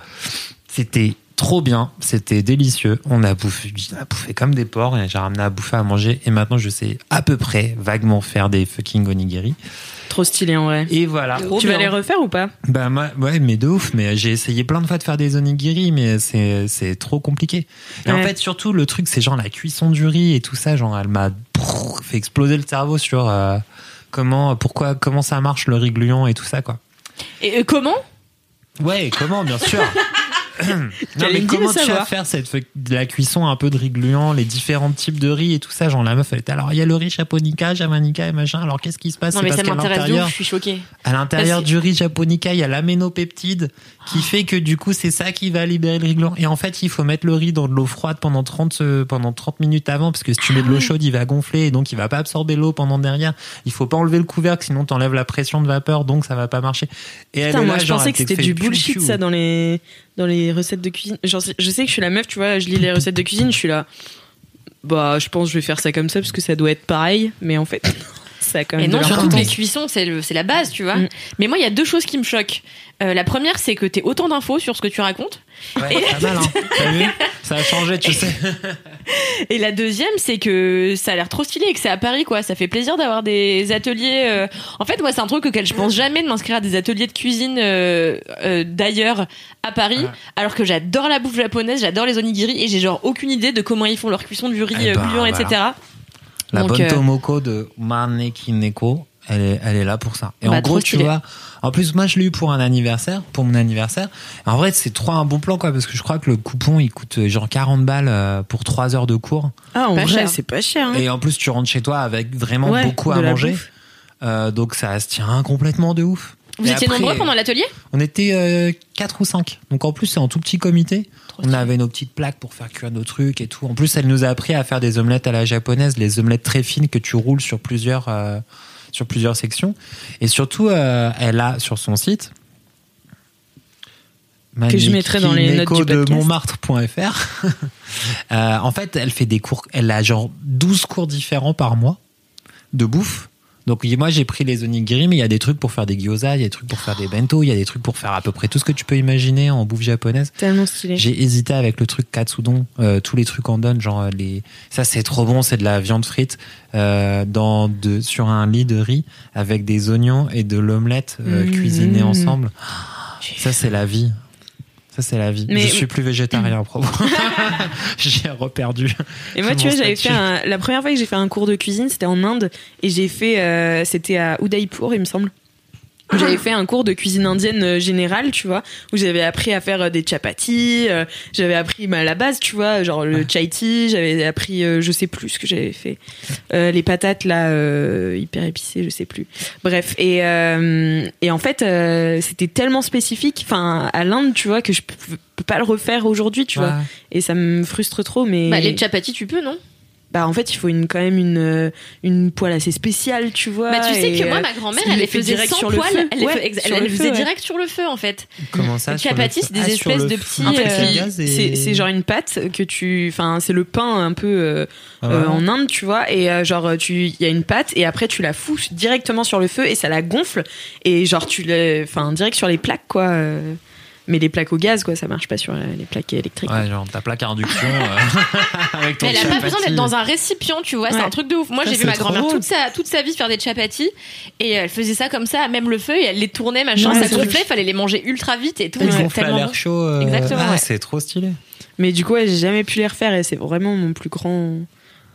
C'était trop bien, c'était délicieux. On a bouffé, on a bouffé comme des porcs et j'ai ramené à bouffer à manger. Et maintenant, je sais à peu près vaguement faire des fucking onigiri. Trop stylé en vrai. Et voilà. tu vas les refaire ou pas? Bah moi, ouais, mais de ouf. Mais j'ai essayé plein de fois de faire des onigiri, mais c'est c'est trop compliqué. Et en fait, surtout le truc, c'est genre la cuisson du riz et tout ça. Genre, elle m'a fait exploser le cerveau sur euh, comment, pourquoi, comment ça marche le riz gluant et tout ça, quoi. Et euh, comment? Ouais, comment, bien sûr. non, mais comment tu vas faire cette la cuisson un peu de riz gluant, les différents types de riz et tout ça Genre la meuf, elle était alors il y a le riz japonica, jamanica et machin. Alors qu'est-ce qui se passe? Non, mais ça m'intéresse je suis choquée. à l'intérieur du riz japonica, il y a l'aménopeptide qui fait que du coup, c'est ça qui va libérer le riz gluant. Et en fait, il faut mettre le riz dans de l'eau froide pendant 30, euh, pendant 30 minutes avant, parce que si tu mets de l'eau chaude, il va gonfler et donc il va pas absorber l'eau pendant derrière. Il faut pas enlever le couvercle, sinon t'enlèves la pression de vapeur, donc ça va pas marcher. Et elle Putain, est moi là, je genre, pensais elle que c'était du bullshit ça dans les dans les recettes de cuisine. Je sais que je suis la meuf, tu vois, je lis les recettes de cuisine, je suis là. Bah, je pense que je vais faire ça comme ça parce que ça doit être pareil, mais en fait, ça a quand même Et non, surtout les cuissons, c'est le- c'est la base, tu vois. Mm. Mais moi, il y a deux choses qui me choquent. Euh, la première, c'est que t'es autant d'infos sur ce que tu racontes. Ouais, pas mal, hein. T'as vu? Ça a changé, tu sais. Et la deuxième, c'est que ça a l'air trop stylé et que c'est à Paris, quoi. Ça fait plaisir d'avoir des ateliers. euh, En fait, moi, c'est un truc auquel je pense jamais de m'inscrire à des ateliers de cuisine euh, euh, d'ailleurs à Paris, alors que j'adore la bouffe japonaise, j'adore les onigiri et j'ai genre aucune idée de comment ils font leur cuisson du riz ben, gluant, etc. La Donc, bonne euh, Tomoko de Maneki Neko, elle est, elle est là pour ça. Et Bah, en gros, tu vois, en plus, moi, je l'ai eu pour un anniversaire, pour mon anniversaire. En vrai, c'est trop un bon plan, quoi, parce que je crois que le coupon, il coûte euh, genre 40 balles euh, pour 3 heures de cours. Ah, en Pas vrai, cher. c'est pas cher. hein. Et en plus, tu rentres chez toi avec vraiment Ouais, beaucoup à manger. Euh, donc, ça se tient complètement de ouf. Vous Et étiez après, nombreux pendant l'atelier? On était euh, 4 ou 5. Donc en plus, c'est en tout petit comité. On avait nos petites plaques pour faire cuire nos trucs et tout. En plus, elle nous a appris à faire des omelettes à la japonaise, les omelettes très fines que tu roules sur plusieurs, euh, sur plusieurs sections. Et surtout, euh, elle a sur son site. Que je mettrai dans les notes du de podcast. montmartre.fr. euh, en fait, elle fait des cours, elle a genre 12 cours différents par mois de bouffe Donc moi j'ai pris les onigiri, mais il y a des trucs pour faire des gyoza, il y a des trucs pour faire des bento, il y a des trucs pour faire à peu près tout ce que tu peux imaginer en bouffe japonaise. Tellement stylé. J'ai hésité avec le truc katsudon, euh, tous les trucs en donne, genre euh, les, ça c'est trop bon, c'est de la viande frite euh, dans de sur un lit de riz avec des oignons et de l'omelette euh, Mmh. cuisinés ensemble. Ça c'est la vie. Ça c'est la vie. Mais- Je suis plus végétarien à propos. J'ai reperdu. Et moi, tu vois, j'avais fait un- la première fois que j'ai fait un cours de cuisine, c'était en Inde et j'ai fait, euh, c'était à Udaipur, il me semble. J'avais fait un cours de cuisine indienne euh, générale, tu vois, où j'avais appris à faire euh, des chapatis, euh, j'avais appris bah, la base, tu vois, genre le chai tea, j'avais appris, euh, je sais plus ce que j'avais fait, Euh, les patates là, euh, hyper épicées, je sais plus. Bref, et euh, et en fait, euh, c'était tellement spécifique, enfin à l'Inde, tu vois, que je peux peux pas le refaire aujourd'hui, tu Ouais. vois, et ça me frustre trop, mais Bah, les chapatis, tu peux, non? Bah en fait il faut une quand même une euh, une poêle assez spéciale tu vois Bah, tu sais que moi, euh, ma grand-mère, elle les faisait direct sans sur le feu. Elle Ouais, le feu, faisait ouais. direct sur le feu, en fait. Comment ça le chapatis, feu? c'est des Ah, espèces de petits, euh, et- c'est c'est genre une pâte que tu enfin c'est le pain un peu euh, Ah euh, ouais. en Inde tu vois et euh, genre tu il y a une pâte et après tu la fous directement sur le feu et ça la gonfle et genre tu le enfin direct sur les plaques quoi euh. Mais les plaques au gaz quoi ça marche pas sur euh, les plaques électriques Ouais, genre ta plaque à induction euh, avec ton Mais elle a pas besoin d'être dans un récipient, tu vois, c'est un truc de ouf. Moi, j'ai vu ma grand-mère toute sa, toute sa vie faire des chapatis et elle faisait ça comme ça, même le feu, et elle les tournait, machin, Ouais, ça gonflait, il fallait les manger ultra vite et tout. Ils tellement l'air chaud. euh, Exactement, ah, ouais. C'est trop stylé. mais du coup ouais, j'ai jamais pu les refaire et c'est vraiment mon plus grand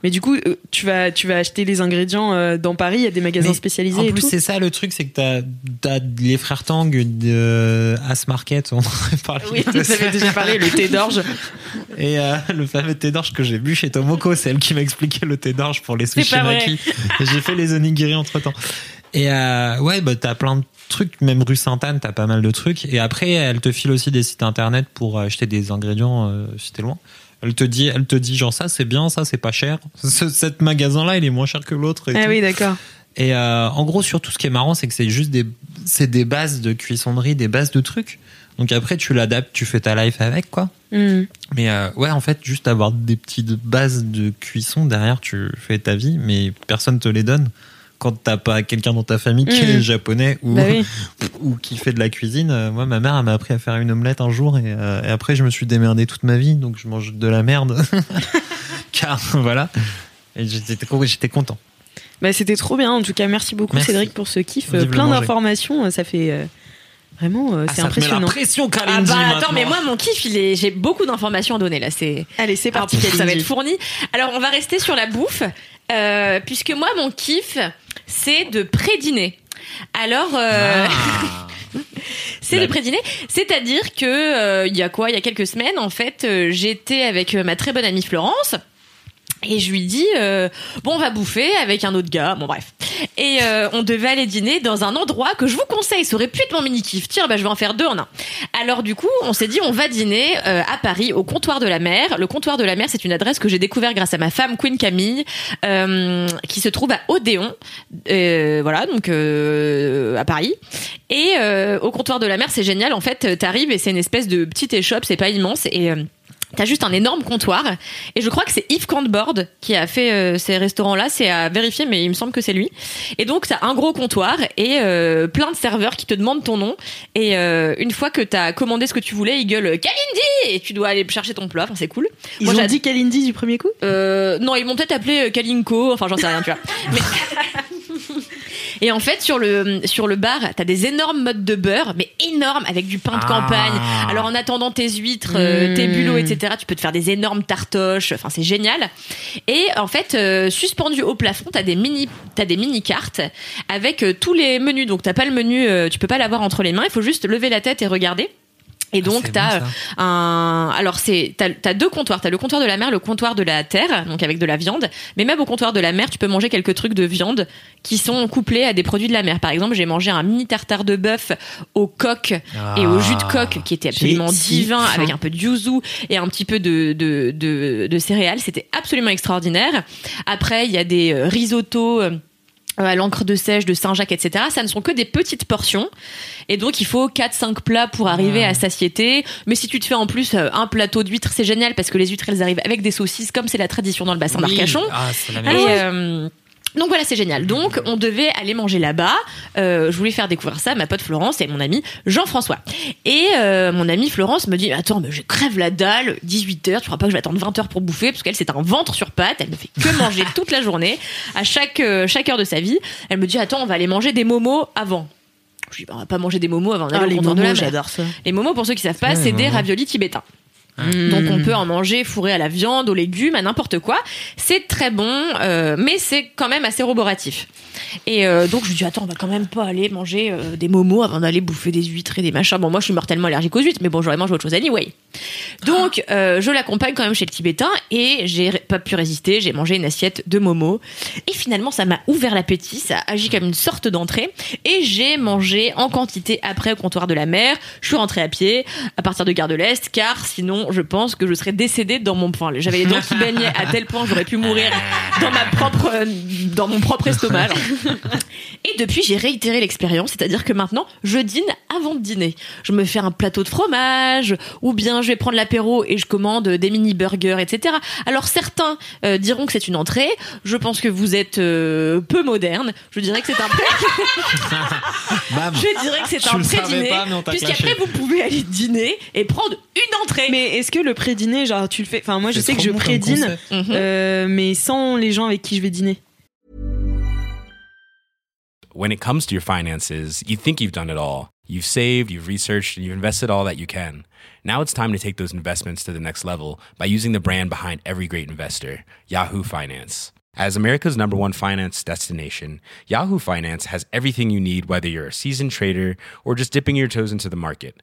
mais du coup euh, tu vas tu vas acheter les ingrédients euh, dans Paris il y a des magasins Mais spécialisés En et plus, c'est ça le truc, c'est que t'as as les frères Tang de As Market, on en parlé. oui vous avez déjà parlé le thé d'orge Et euh, le fameux thé d'orge que j'ai bu chez Tomoko, c'est elle qui m'a expliqué le thé d'orge pour les sushi pas vrai. maki. J'ai fait les onigiri entre temps. Et euh, ouais, bah t'as plein de trucs, même rue Sainte-Anne, t'as pas mal de trucs. Et après, elle te file aussi des sites internet pour acheter des ingrédients euh, si t'es loin. Elle te dit, elle te dit genre ça c'est bien, ça c'est pas cher. Ce, cet magasin-là, il est moins cher que l'autre. et ah tout. oui d'accord Et euh, en gros, surtout, ce qui est marrant, c'est que c'est juste des, c'est des bases de cuissonnerie, des bases de trucs. Donc après, tu l'adaptes, tu fais ta life avec, quoi. Hmm. Mais euh, ouais, en fait, juste avoir des petites bases de cuisson derrière, tu fais ta vie, mais personne te les donne. Quand t'as pas quelqu'un dans ta famille qui est japonais ou, Bah oui. ou qui fait de la cuisine, euh, moi, ma mère, elle m'a appris à faire une omelette un jour et, euh, et après, je me suis démerdé toute ma vie, donc je mange de la merde. Car voilà. Et j'étais j'étais content. Bah, c'était trop bien. En tout cas, merci beaucoup Merci. Cédric pour ce kiff. Vive Euh, le Plein d'informations. Ça fait euh, vraiment, euh, Ah, c'est ça te met la impressionnant. pression, Ah bah attends, maintenant. mais moi, mon kiff, il est, j'ai beaucoup d'informations à donner là. C'est Allez, c'est parti. ça va être fourni. Alors, on va rester sur la bouffe, euh, puisque moi, mon kiff, c'est de pré-dîner. Alors, euh, Ah. c'est le pré-dîner, c'est-à-dire que euh, il y a quoi, il y a quelques semaines, en fait, euh, j'étais avec ma très bonne amie Florence. Et je lui dis euh, bon on va bouffer avec un autre gars bon bref. Et euh, on devait aller dîner dans un endroit que je vous conseille. Ça aurait pu être mon mini kiff tiens bah je vais en faire deux en un. Alors du coup on s'est dit on va dîner euh, à Paris au comptoir de la mer. Le comptoir de la mer c'est une adresse que j'ai découvert grâce à ma femme Queen Camille euh, qui se trouve à Odéon euh, voilà donc euh, à Paris. Et au comptoir de la mer c'est génial. En fait t'arrives et c'est une espèce de petite échoppe c'est pas immense. Et T'as juste un énorme comptoir et je crois que c'est Yves Cantbord qui a fait euh, ces restaurants-là. C'est à vérifier, mais il me semble que c'est lui. Et donc t'as un gros comptoir et euh, plein de serveurs qui te demandent ton nom. Et euh, une fois que t'as commandé ce que tu voulais, ils gueulent Kalindi et tu dois aller chercher ton plat. Enfin, c'est cool. Ils Moi, ont dit Kalindi du premier coup? Euh, non, ils m'ont peut-être appelé euh, Kalinko, enfin j'en sais rien, tu vois. Mais- Et en fait, sur le, sur le bar, t'as des énormes modes de beurre, mais énormes, avec du pain de Ah. campagne. Alors en attendant tes huîtres, euh, tes Mmh. bulots, etc., tu peux te faire des énormes tartoches, enfin c'est génial. Et en fait, euh, suspendu au plafond, t'as des mini, t'as des mini cartes avec euh, tous les menus. Donc t'as pas le menu, tu peux pas l'avoir entre les mains, il faut juste lever la tête et regarder. Et donc t'as bon, euh, un alors c'est t'as as deux comptoirs. T'as le comptoir de la mer le comptoir de la terre donc avec de la viande. Mais même au comptoir de la mer tu peux manger quelques trucs de viande qui sont couplés à des produits de la mer. Par exemple j'ai mangé un mini tartare de bœuf au coq et au jus de coq qui était absolument divin faim. avec un peu de yuzu et un petit peu de de de, de céréales. C'était absolument extraordinaire. Après il y a des euh, risottos euh, à l'encre de sèche de Saint-Jacques, etc. Ça ne sont que des petites portions. Et donc, il faut 4-5 plats pour arriver à satiété. Mais si tu te fais en plus euh, un plateau d'huîtres, c'est génial parce que les huîtres, elles arrivent avec des saucisses, comme c'est la tradition dans le bassin Oui. d'Arcachon. Ah, c'est la Donc voilà, c'est génial. Donc on devait aller manger là-bas. Euh, je voulais faire découvrir ça à ma pote Florence et mon ami Jean-François. Et euh, mon ami Florence me dit attends, mais je crève la dalle, 18h, tu crois pas que je vais attendre 20h pour bouffer parce qu'elle c'est un ventre sur pattes, elle ne fait que manger toute la journée à chaque euh, chaque heure de sa vie. Elle me dit attends, on va aller manger des momos avant. Je dis bah, on va pas manger des momos avant d'aller Ah, au de la j'adore ça. Les momos, pour ceux qui savent pas, c'est des raviolis tibétains. Donc on peut en manger fourré à la viande, aux légumes, à n'importe quoi. C'est très bon, euh, mais c'est quand même assez roboratif. Et euh, donc je lui dis attends, on va quand même pas aller manger euh, des momos avant d'aller bouffer des huîtres et des machins. Bon moi je suis mortellement allergique aux huîtres, mais bon j'aurais mangé autre chose anyway. Donc euh, je l'accompagne quand même chez le Tibétain et j'ai pas pu résister. J'ai mangé une assiette de momos et finalement ça m'a ouvert l'appétit. Ça a agi comme une sorte d'entrée et j'ai mangé en quantité après au comptoir de la mer. Je suis rentrée à pied à partir de Gare de l'Est car sinon je pense que je serais décédée dans mon enfin j'avais les dents qui baignaient à tel point que j'aurais pu mourir dans ma propre dans mon propre estomac. Et depuis, j'ai réitéré l'expérience, c'est-à-dire que maintenant, je dîne avant de dîner. Je me fais un plateau de fromage, ou bien je vais prendre l'apéro et je commande des mini burgers, etc. Alors certains euh, diront que c'est une entrée. Je pense que vous êtes euh, peu moderne. Je dirais que c'est un pré. Je dirais que c'est un pré-dîner, puisqu'après vous pouvez aller dîner et prendre une entrée. Mais est-ce que le pré-dîner, genre tu le fais? Enfin, moi je sais que je bon pré-dîne. Mhm. euh, mais sans les gens avec qui je vais dîner. when it comes to your finances, you think you've done it all. You've saved, you've researched, and you've invested all that you can. Now it's time to take those investments to the next level by using the brand behind every great investor, Yahoo Finance. As America's number one finance destination, Yahoo Finance has everything you need, whether you're a seasoned trader or just dipping your toes into the market.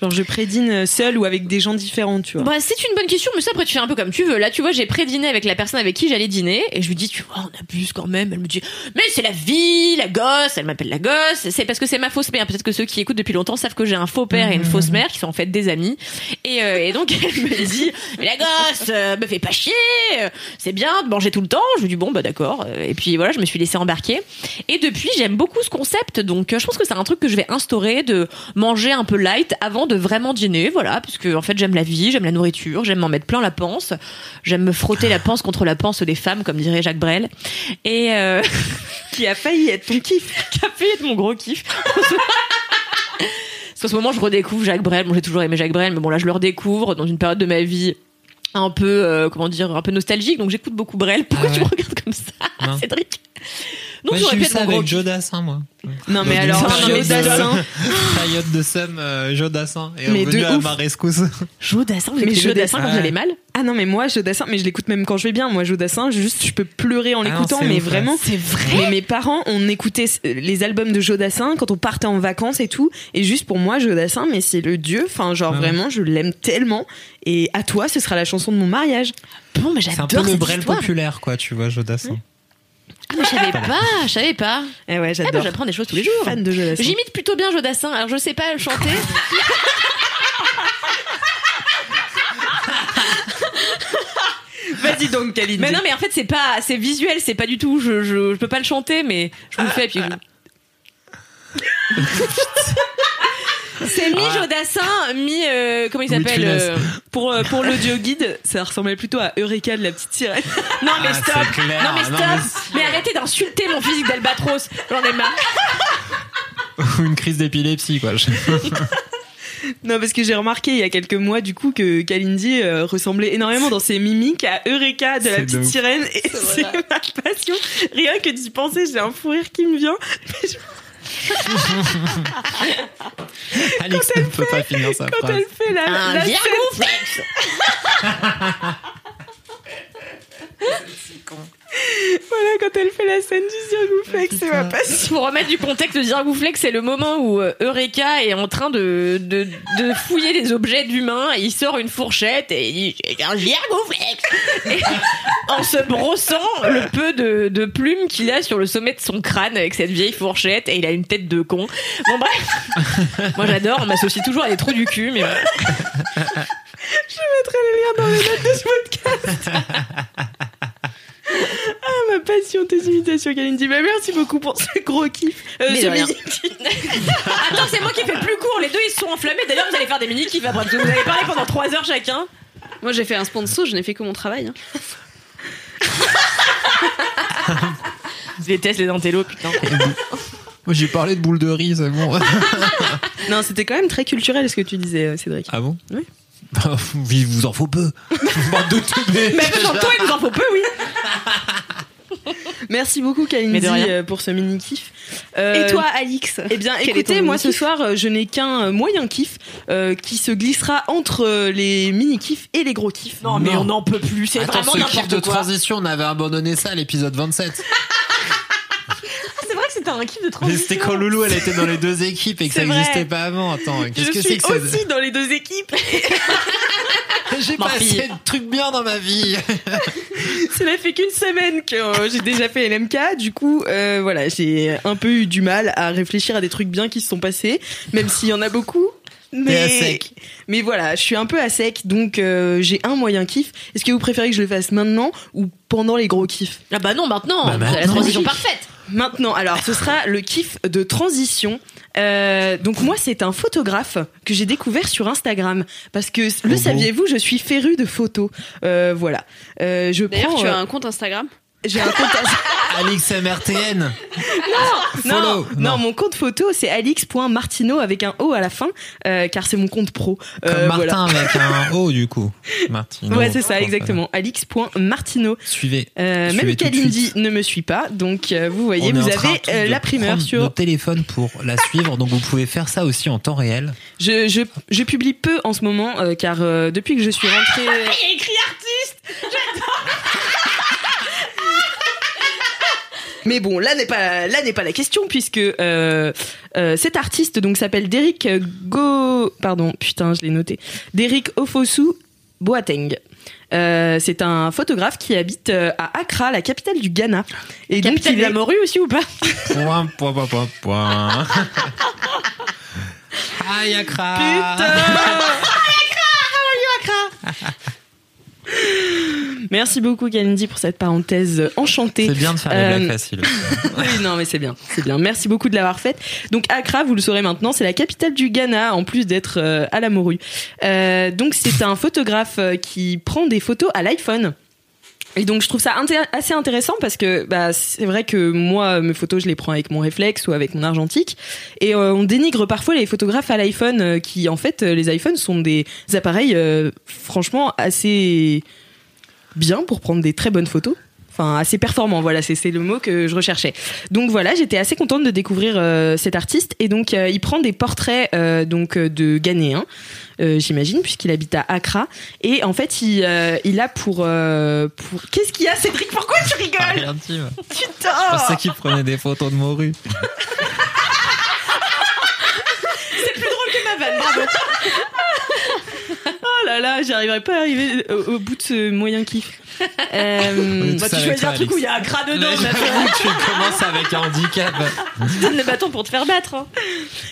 Genre je pré-dîne seul ou avec des gens différents, tu vois. Bah, c'est une bonne question, mais ça, après, tu fais un peu comme tu veux. Là, tu vois, j'ai pré-dîné avec la personne avec qui j'allais dîner, et je lui dis, tu vois, on abuse quand même. Elle me dit, mais c'est la vie, la gosse, elle m'appelle la gosse. C'est parce que c'est ma fausse mère. Peut-être que ceux qui écoutent depuis longtemps savent que j'ai un faux père et une fausse mère, qui sont en fait des amis. Et, euh, et donc, elle me dit, mais la gosse, euh, me fait pas chier, euh, c'est bien de manger tout le temps. Je lui dis, bon, bah, d'accord. Euh, Et puis, voilà, je me suis laissée embarquer. Et depuis, j'aime beaucoup ce concept, donc, euh, je pense que c'est un truc que je vais instaurer de manger un peu light avant de vraiment dîner, voilà, puisque en fait j'aime la vie, j'aime la nourriture, j'aime m'en mettre plein la panse, j'aime me frotter la panse contre la panse des femmes, comme dirait Jacques Brel, et euh, Qui a failli être ton kiff. qui a fait être mon gros kiff. Parce qu'en ce moment je redécouvre Jacques Brel, bon j'ai toujours aimé Jacques Brel, mais bon là je le redécouvre dans une période de ma vie un peu euh, comment dire un peu nostalgique donc j'écoute beaucoup Brel pourquoi Ah tu me regardes comme ça Non. Cédric? donc Moi, j'aurais j'ai pu être ça mon avec kiff. Jodassin, moi. Non mais alors, non, mais période de- Dassin, somme, euh, Jodassin est Mais revenu de à ouf. ma rescousse. Mais quand ouais. allez mal Ah non mais moi Jodassin, mais je l'écoute même quand je vais bien. Moi Jodassin, juste je peux pleurer en Ah l'écoutant, mais ouf, ouais. vraiment. C'est vrai Mais mes parents, on écoutait les albums de Jodassin quand on partait en vacances et tout. Et juste pour moi, Jodassin, mais c'est le dieu. Enfin, genre Ouais. vraiment, je l'aime tellement. Et à toi, ce sera la chanson de mon mariage. bon mais C'est un j'adore peu le Brel populaire, quoi, tu vois, Jodassin. ah mais je savais pas je savais pas Eh ouais, Eh ben, j'adore. j'apprends des choses tous les jours. Fan de Jodassin. J'imite plutôt bien Jodassin. Alors je sais pas le chanter. Vas-y donc, Kalindi. mais non, mais en fait c'est pas, c'est visuel, c'est pas du tout. Je, je, je peux pas le chanter, mais je vous le fais. Puis c'est mi Jodassin, mi euh, comment il s'appelle euh, Pour, euh, pour l'audio guide, ça ressemblait plutôt à Eureka de la petite sirène. Non mais Ah, stop. c'est clair. Non mais Non, stop. mais... arrêtez d'insulter mon physique d'albatros. J'en ai marre. Ou une crise d'épilepsie, quoi. Je- Non, parce que j'ai remarqué il y a quelques mois, du coup, que Kalindi euh, ressemblait énormément dans ses mimiques à Eureka de la C'est petite de ouf. sirène. Et c'est ma passion. Rien que d'y penser, j'ai un fou rire qui me vient. Mais je- Alex ne peut pas finir sa Quand phrase. elle fait la, Un la scène- virgoflex. voilà, quand elle fait la scène du zirgouflex, c'est ma passion. Pour remettre du contexte, le Zirgouflex, c'est le moment où euh, Eureka est en train de, de, de fouiller des objets d'humains. et Il sort une fourchette et il dit J'ai un Zirgouflex Et En se brossant le peu de, de plumes qu'il a sur le sommet de son crâne avec cette vieille fourchette et il a une tête de con. Bon, bref. Moi, j'adore. On m'associe toujours à des trous du cul, mais bon. Je mettrai les liens dans les notes de ce podcast. ah, ma passion tes imitations, Kalindi. Bah, merci beaucoup pour ce gros kiff. Euh, Mais ce rien. mini. Attends, c'est moi qui fais le plus court. Les deux, ils se sont enflammés. D'ailleurs, vous allez faire des mini-kifs après. parce que Vous allez parler pendant 3 heures chacun. Moi, j'ai fait un sponsor, je n'ai fait que mon travail. hein. Je déteste les intellos, putain. Moi, j'ai parlé de boule de riz, c'est bon. Non, c'était quand même très culturel ce que tu disais, euh, Cédric. Ah bon? Oui. Il vous en faut peu. Bande de teubés. Mais dans toi, il nous en faut peu, oui. Merci beaucoup, Kalindi, euh, pour ce mini kiff. Euh, Et toi, Alix Eh bien, écoutez, moi ce soir, euh, je n'ai qu'un moyen kiff euh, qui se glissera entre les mini kiffs et les gros kiffs. Non, mais Non. on n'en peut plus. C'est Attends, vraiment ce kiff de quoi. transition, on avait abandonné ça à l'épisode 27. C'est vrai que c'était un kiff de transition. c'était quand Loulou, elle était dans les deux équipes et que ça n'existait pas avant. Attends, qu'est-ce je que suis c'est que ça aussi dans les deux équipes. J'ai Ma pas fille. assez de trucs bien dans ma vie. Cela fait qu'une semaine que euh, j'ai déjà fait LMK. Du coup, euh, voilà, j'ai un peu eu du mal à réfléchir à des trucs bien qui se sont passés, même s'il y en a beaucoup. Mais, à sec. mais voilà, je suis un peu à sec, donc euh, j'ai un moyen kiff. Est-ce que vous préférez que je le fasse maintenant ou pendant les gros kiffs? Ah bah non, maintenant. Bah C'est la maintenant. transition parfaite. Maintenant, alors ce sera le kiff de transition. Euh, donc moi, c'est un photographe que j'ai découvert sur Instagram parce que le bon saviez-vous, je suis féru de photos. Euh, voilà. Euh, je D'ailleurs, prends. tu as euh, un compte Instagram? J'ai un compte. Alix MRTN. non, Follow. non, Non. mon compte photo c'est alix.martino avec un O à la fin, euh, car c'est mon compte pro. Comme Euh, Martin avec un O du coup. Martin. Ouais, c'est ça, exactement. Alix.martino. Suivez. Euh, Suivez même Kalindi ne me suit pas, donc euh, vous voyez, On vous avez euh, la primeur sur. nos téléphones pour la suivre, donc vous pouvez faire ça aussi en temps réel. Je, je, je publie peu en ce moment, euh, car euh, depuis que je suis rentrée. Il y a écrit artiste. Mais bon, là n'est pas là n'est pas la question puisque euh, euh, cet artiste donc s'appelle Derek Go pardon putain je l'ai noté Derek Ofosu Boateng. Euh, c'est un photographe qui habite à Accra, la capitale du Ghana. Et donc il de la est- morue aussi ou pas? Point, point, point, point, point. Hi Accra? Merci beaucoup Kalindi pour cette parenthèse enchantée. C'est bien de faire les Euh, blagues faciles. oui, non, mais c'est bien, c'est bien. Merci beaucoup de l'avoir faite. Donc Accra, vous le saurez maintenant, c'est la capitale du Ghana, en plus d'être euh, à la morue. Euh, donc c'est un photographe qui prend des photos à l'iPhone. Et donc je trouve ça assez intéressant parce que bah, c'est vrai que moi mes photos je les prends avec mon réflexe ou avec mon argentique et euh, on dénigre parfois les photographes à l'iPhone euh, qui en fait euh, les iPhones sont des appareils franchement assez bien pour prendre des très bonnes photos. Enfin, assez performant, voilà, c'est c'est le mot que je recherchais. Donc voilà, j'étais assez contente de découvrir euh, cet artiste. Et donc, euh, il prend des portraits euh, donc de Ghanéens, j'imagine, puisqu'il habite à Accra. Et en fait, il, il a pour... pour... Qu'est-ce qu'il y a, Cédric? Pourquoi tu rigoles? Dit, moi. Je Putain pensais qu'il prenait des photos de morue. C'est plus drôle que ma vanne, bravo Oh là là, j'arriverai pas à arriver au, au bout de ce moyen kiff. Euh, Bah, tu choisis un truc où il y a un gras dedans. Tu commences avec un handicap. Donne le bâton pour te faire battre. hein.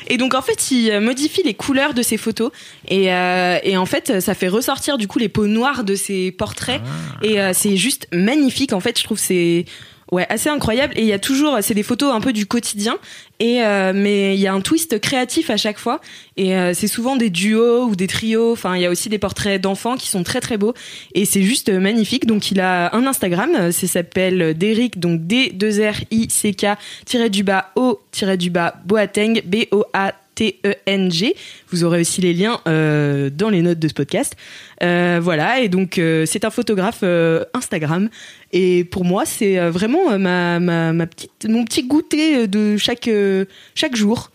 Et donc en fait, il euh, modifie les couleurs de ses photos et, euh, et en fait, ça fait ressortir du coup les peaux noires de ses portraits et euh, c'est juste magnifique. En fait, je trouve que c'est ouais assez incroyable. Et il y a toujours c'est des photos un peu du quotidien. Et euh, mais il y a un twist créatif à chaque fois. Et euh, c'est souvent des duos ou des trios. Enfin, il y a aussi des portraits d'enfants qui sont très très beaux. Et c'est juste magnifique. Donc il a un Instagram, ça s'appelle Derrick donc D 2 R I C K du bas O du bas Boateng B O A T-E-N-G. Vous aurez aussi les liens euh, dans les notes de ce podcast. Euh, voilà, et donc euh, c'est un photographe Instagram. Et pour moi, c'est vraiment ma, ma, ma petite, mon petit goûter de chaque, chaque jour.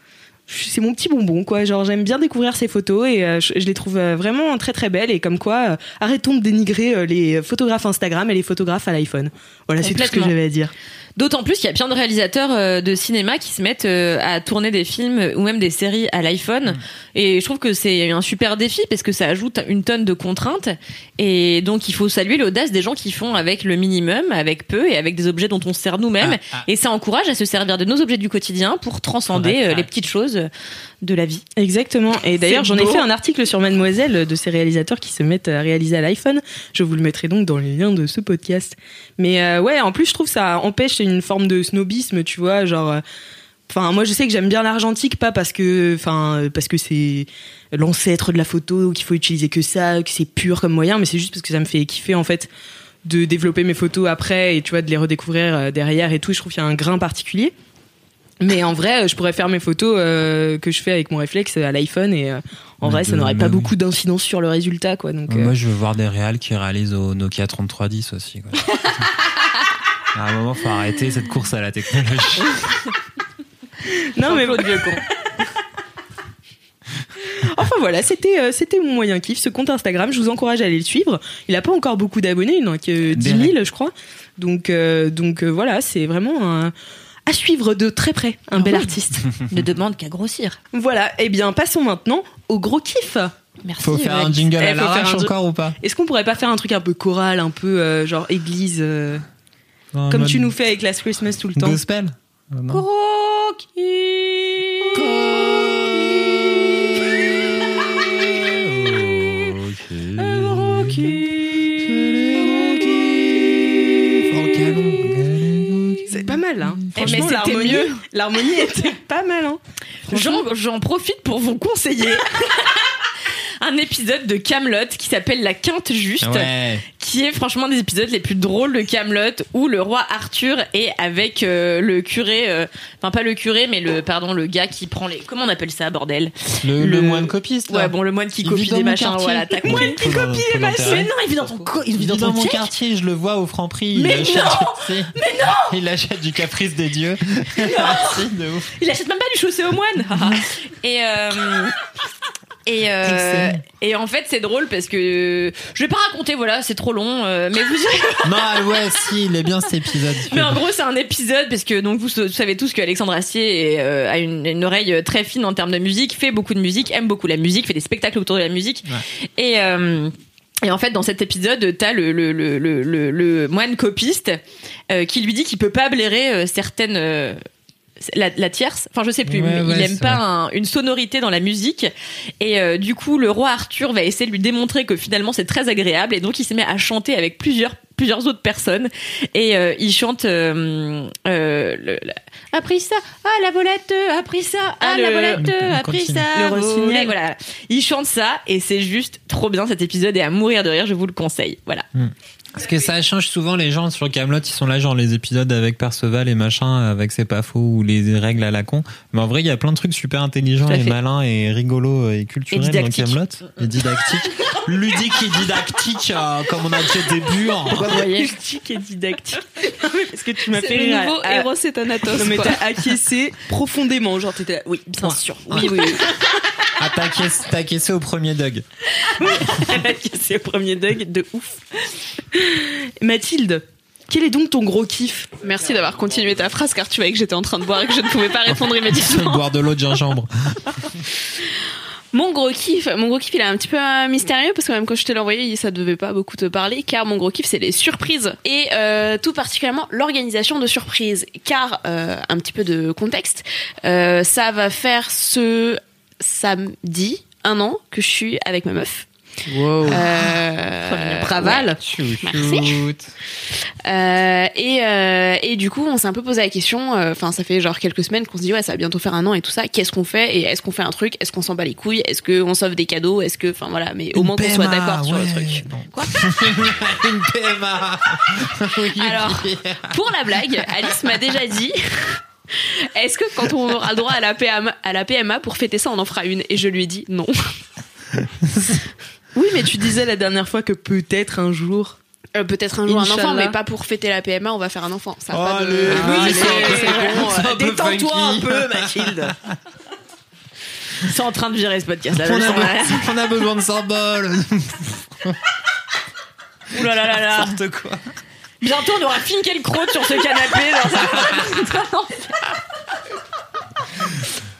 C'est mon petit bonbon, quoi. Genre, j'aime bien découvrir ces photos et je, je les trouve vraiment très très belles. Et comme quoi, arrêtons de dénigrer les photographes Instagram et les photographes à l'iPhone. Voilà, c'est tout ce que j'avais à dire. D'autant plus qu'il y a plein de réalisateurs euh, de cinéma qui se mettent euh, à tourner des films ou même des séries à l'iPhone. Et je trouve que c'est un super défi parce que ça ajoute une tonne de contraintes. Et donc il faut saluer l'audace des gens qui font avec le minimum, avec peu et avec des objets dont on se sert nous-mêmes. Ah, ah. Et ça encourage à se servir de nos objets du quotidien pour transcender euh, les petites choses de la vie. Exactement. Et d'ailleurs, j'en ai fait un article sur Mademoiselle de ces réalisateurs qui se mettent à réaliser à l'iPhone. Je vous le mettrai donc dans les liens de ce podcast. Mais euh, ouais, en plus, je trouve ça empêche une forme de snobisme, tu vois, genre. euh, Enfin, moi, je sais que j'aime bien l'argentique, pas parce que, enfin, parce que c'est l'ancêtre de la photo, qu'il faut utiliser que ça, que c'est pur comme moyen, mais c'est juste parce que ça me fait kiffer en fait de développer mes photos après et tu vois de les redécouvrir euh, derrière et tout. Je trouve qu'il y a un grain particulier. Mais en vrai, euh, je pourrais faire mes photos euh, que je fais avec mon réflexe à l'iPhone et euh, en Mais vrai, ça n'aurait pas oui. beaucoup d'incidence sur le résultat, quoi. Donc, euh, Moi, je veux voir des réals qui réalisent au Nokia 3310 aussi. Quoi. à un moment, faut arrêter cette course à la technologie. non mais enfin voilà, c'était euh, c'était mon moyen kiff, ce compte Instagram. Je vous encourage à aller le suivre. Il a pas encore beaucoup d'abonnés, il n'en a que 10 000, je crois. Donc euh, donc euh, voilà, c'est vraiment un à suivre de très près, un bel artiste. Ne demande qu'à grossir. Voilà, et bien passons maintenant au gros kiff. Merci. Faut faire un jingle Eh, à faire l'arrache encore ou pas Est-ce qu'on pourrait pas faire un truc un peu choral, un peu euh, genre église, euh, comme tu nous fais avec Last Christmas tout le temps Gospel Euh. Gros C'est mal, hein. Franchement, c'était l'harmonie, mieux. l'harmonie était pas mal, hein. J'en j'en profite pour vous conseiller un épisode de Camelot qui s'appelle La Quinte Juste. Ouais. Qui est franchement des épisodes les plus drôles de Camelot où le roi Arthur est avec euh, le curé euh, enfin pas le curé mais le pardon le gars qui prend les comment on appelle ça bordel? Le, Le- le moine copiste. là. ouais bon le moine qui Il copie dans des machins quartier. voilà t'as compris Moine qui copie les machins. mais non il vit dans ton co- il vit dans, ton mon quartier, je le vois au Franprix. Il Mais achète, non tu sais, Il achète du caprice des dieux. De ouf. il achète même pas du chaussé au moine et euh, et, euh, et en fait c'est drôle parce que je vais pas raconter voilà c'est trop long euh, mais vous Non, ouais, si, il est bien cet épisode. Mais en gros, c'est un épisode parce que donc vous, vous savez tous que Alexandre Astier est, euh, a une, une oreille très fine en termes de musique, fait beaucoup de musique, aime beaucoup la musique, fait des spectacles autour de la musique. Et euh, et en fait, dans cet épisode, t'as le, le, le, moine copiste euh, qui lui dit qu'il peut pas blairer euh, certaines. La, la tierce, enfin je sais plus, Ouais, il ouais, aime pas un- une sonorité dans la musique. Et euh, du coup le roi Arthur va essayer de lui démontrer que finalement c'est très agréable. Et donc il se met à chanter avec plusieurs plusieurs autres personnes. Et euh, il chante euh, euh, le- la- a pris ça ah la volette a pris ça ah, Ah, la le- volette le- a pris ça Le voilà. Il chante ça et c'est juste trop bien cet épisode. Et à mourir de rire je vous le conseille. Voilà Parce que ça change souvent les gens sur Camelot, ils sont là genre les épisodes avec Perceval et machin, avec c'est pas faux ou les règles à la con. Mais en vrai, il y a plein de trucs super intelligents et malins et rigolos et culturels dans. Camelot et didactiques, ludique et didactique, euh, comme on a dit au début. hein. vous voyez Didactique et didactique. Parce que tu m'as fait C'est le nouveau à- Eros et Thanatos. Non mais t'as acquiescé profondément, genre t'étais là, oui, bien sûr, oui, oui, oui. Ah, t'as caissé- t'as caissé au premier Doug. acquiescé au premier Doug, de ouf. Mathilde, quel est donc ton gros kiff? Merci d'avoir continué ta phrase car tu voyais que j'étais en train de boire et que je ne pouvais pas répondre immédiatement. Boire de l'eau de gingembre. Mon gros kiff, mon gros kiff, il est un petit peu euh, mystérieux parce que même quand je te l'ai envoyé, ça devait pas beaucoup te parler car mon gros kiff, c'est les surprises et euh, tout particulièrement l'organisation de surprises. Car euh, un petit peu de contexte, euh, ça va faire ce samedi un an que je suis avec ma meuf. Euh, Braval. Merci. Euh, et, euh, et du coup, on s'est un peu posé la question. euh, Enfin, ça fait genre quelques semaines qu'on se dit ouais, ça va bientôt faire un an et tout ça. Qu'est-ce qu'on fait Et est-ce qu'on fait un truc? Est-ce qu'on s'en bat les couilles? Est-ce qu'on s'offre des cadeaux? Est-ce que, enfin voilà, mais au moins qu'on soit d'accord sur le truc. Quoi? Une PMA. Oui, Alors, pour la blague, Alice m'a déjà dit. Est-ce que quand on aura le droit à la, PMA, à la PMA pour fêter ça, on en fera une? Et je lui ai dit non. Oui, mais tu disais la dernière fois que peut-être un jour. Euh, Peut-être un jour un enfant, mais pas pour fêter la PMA, on va faire un enfant. Ça a Oh, pas de... Oui, c'est- c'est un peu- c'est bon, c'est un euh, Détends-toi un peu, Mathilde. Ils sont en train de virer ce podcast là. On a, on a besoin de symboles. Ouh là là là là. N'importe quoi. Bientôt, on aura Finkielkraut sur ce canapé.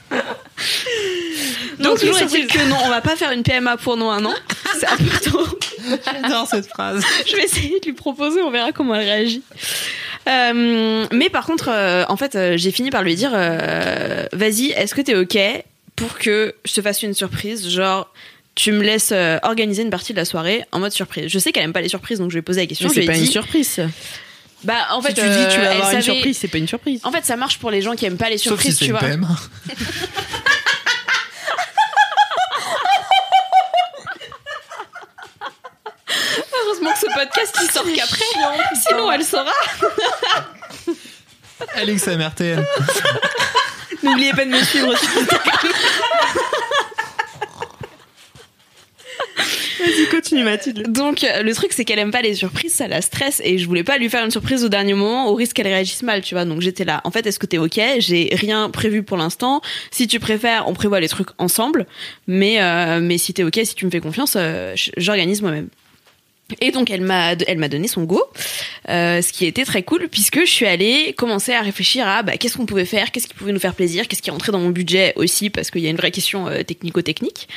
Donc, toujours est-il que non, on va pas faire une PMA pour nous un an. C'est un peu tôt. J'adore cette phrase. Je vais essayer de lui proposer, on verra comment elle réagit. Euh, mais par contre, euh, en fait, euh, j'ai fini par lui dire euh, Vas-y, est-ce que t'es OK pour que je te fasse une surprise? Genre, tu me laisses euh, organiser une partie de la soirée en mode surprise. Je sais qu'elle aime pas les surprises, donc je lui ai posé la question. C'est pas dit, une surprise. Bah, en fait, si tu dis tu euh, vas elle avoir une savait- surprise, c'est pas une surprise. En fait, ça marche pour les gens qui aiment pas les Sauf si surprises, c'est tu une vois. Heureusement que ce podcast il sort qu'après. Sinon, elle saura. Alex MRTL. N'oubliez pas de me suivre sur Instagram. Donc euh, le truc c'est qu'elle aime pas les surprises, ça la stresse et je voulais pas lui faire une surprise au dernier moment au risque qu'elle réagisse mal, tu vois. Donc j'étais là. En fait, est-ce que t'es ok? J'ai rien prévu pour l'instant. Si tu préfères, on prévoit les trucs ensemble. Mais euh, mais si t'es ok, si tu me fais confiance, euh, j'organise moi-même. Et donc elle m'a elle m'a donné son go, euh, ce qui était très cool puisque je suis allée commencer à réfléchir à bah, qu'est-ce qu'on pouvait faire, qu'est-ce qui pouvait nous faire plaisir, qu'est-ce qui rentrait dans mon budget aussi parce qu'il y a une vraie question euh, technico-technique.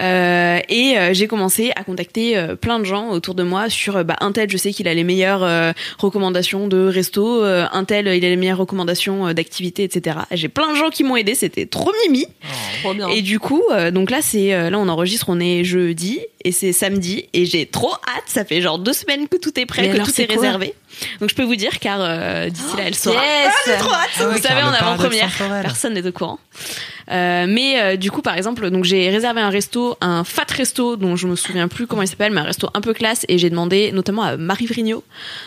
Euh, et euh, j'ai commencé à contacter euh, plein de gens autour de moi sur euh, bah, un tel je sais qu'il a les meilleures euh, recommandations de resto, euh, un tel il a les meilleures recommandations d'activités etc. J'ai plein de gens qui m'ont aidé, c'était trop mimi. Trop bien. Et du coup, euh, donc là, c'est euh, là on enregistre, on est jeudi et c'est samedi et j'ai trop hâte. Ça fait genre deux semaines que tout est prêt, Mais que alors, tout c'est est réservé. Donc je peux vous dire car euh, d'ici là elle saura. yes Ah, j'ai trop hâte. Ah ouais, vous savez en avant-première. Personne n'est au courant. Euh, mais euh, du coup, par exemple, donc j'ai réservé un resto, un fat resto dont je me souviens plus comment il s'appelle, mais un resto un peu classe et j'ai demandé notamment à Marie Vrigno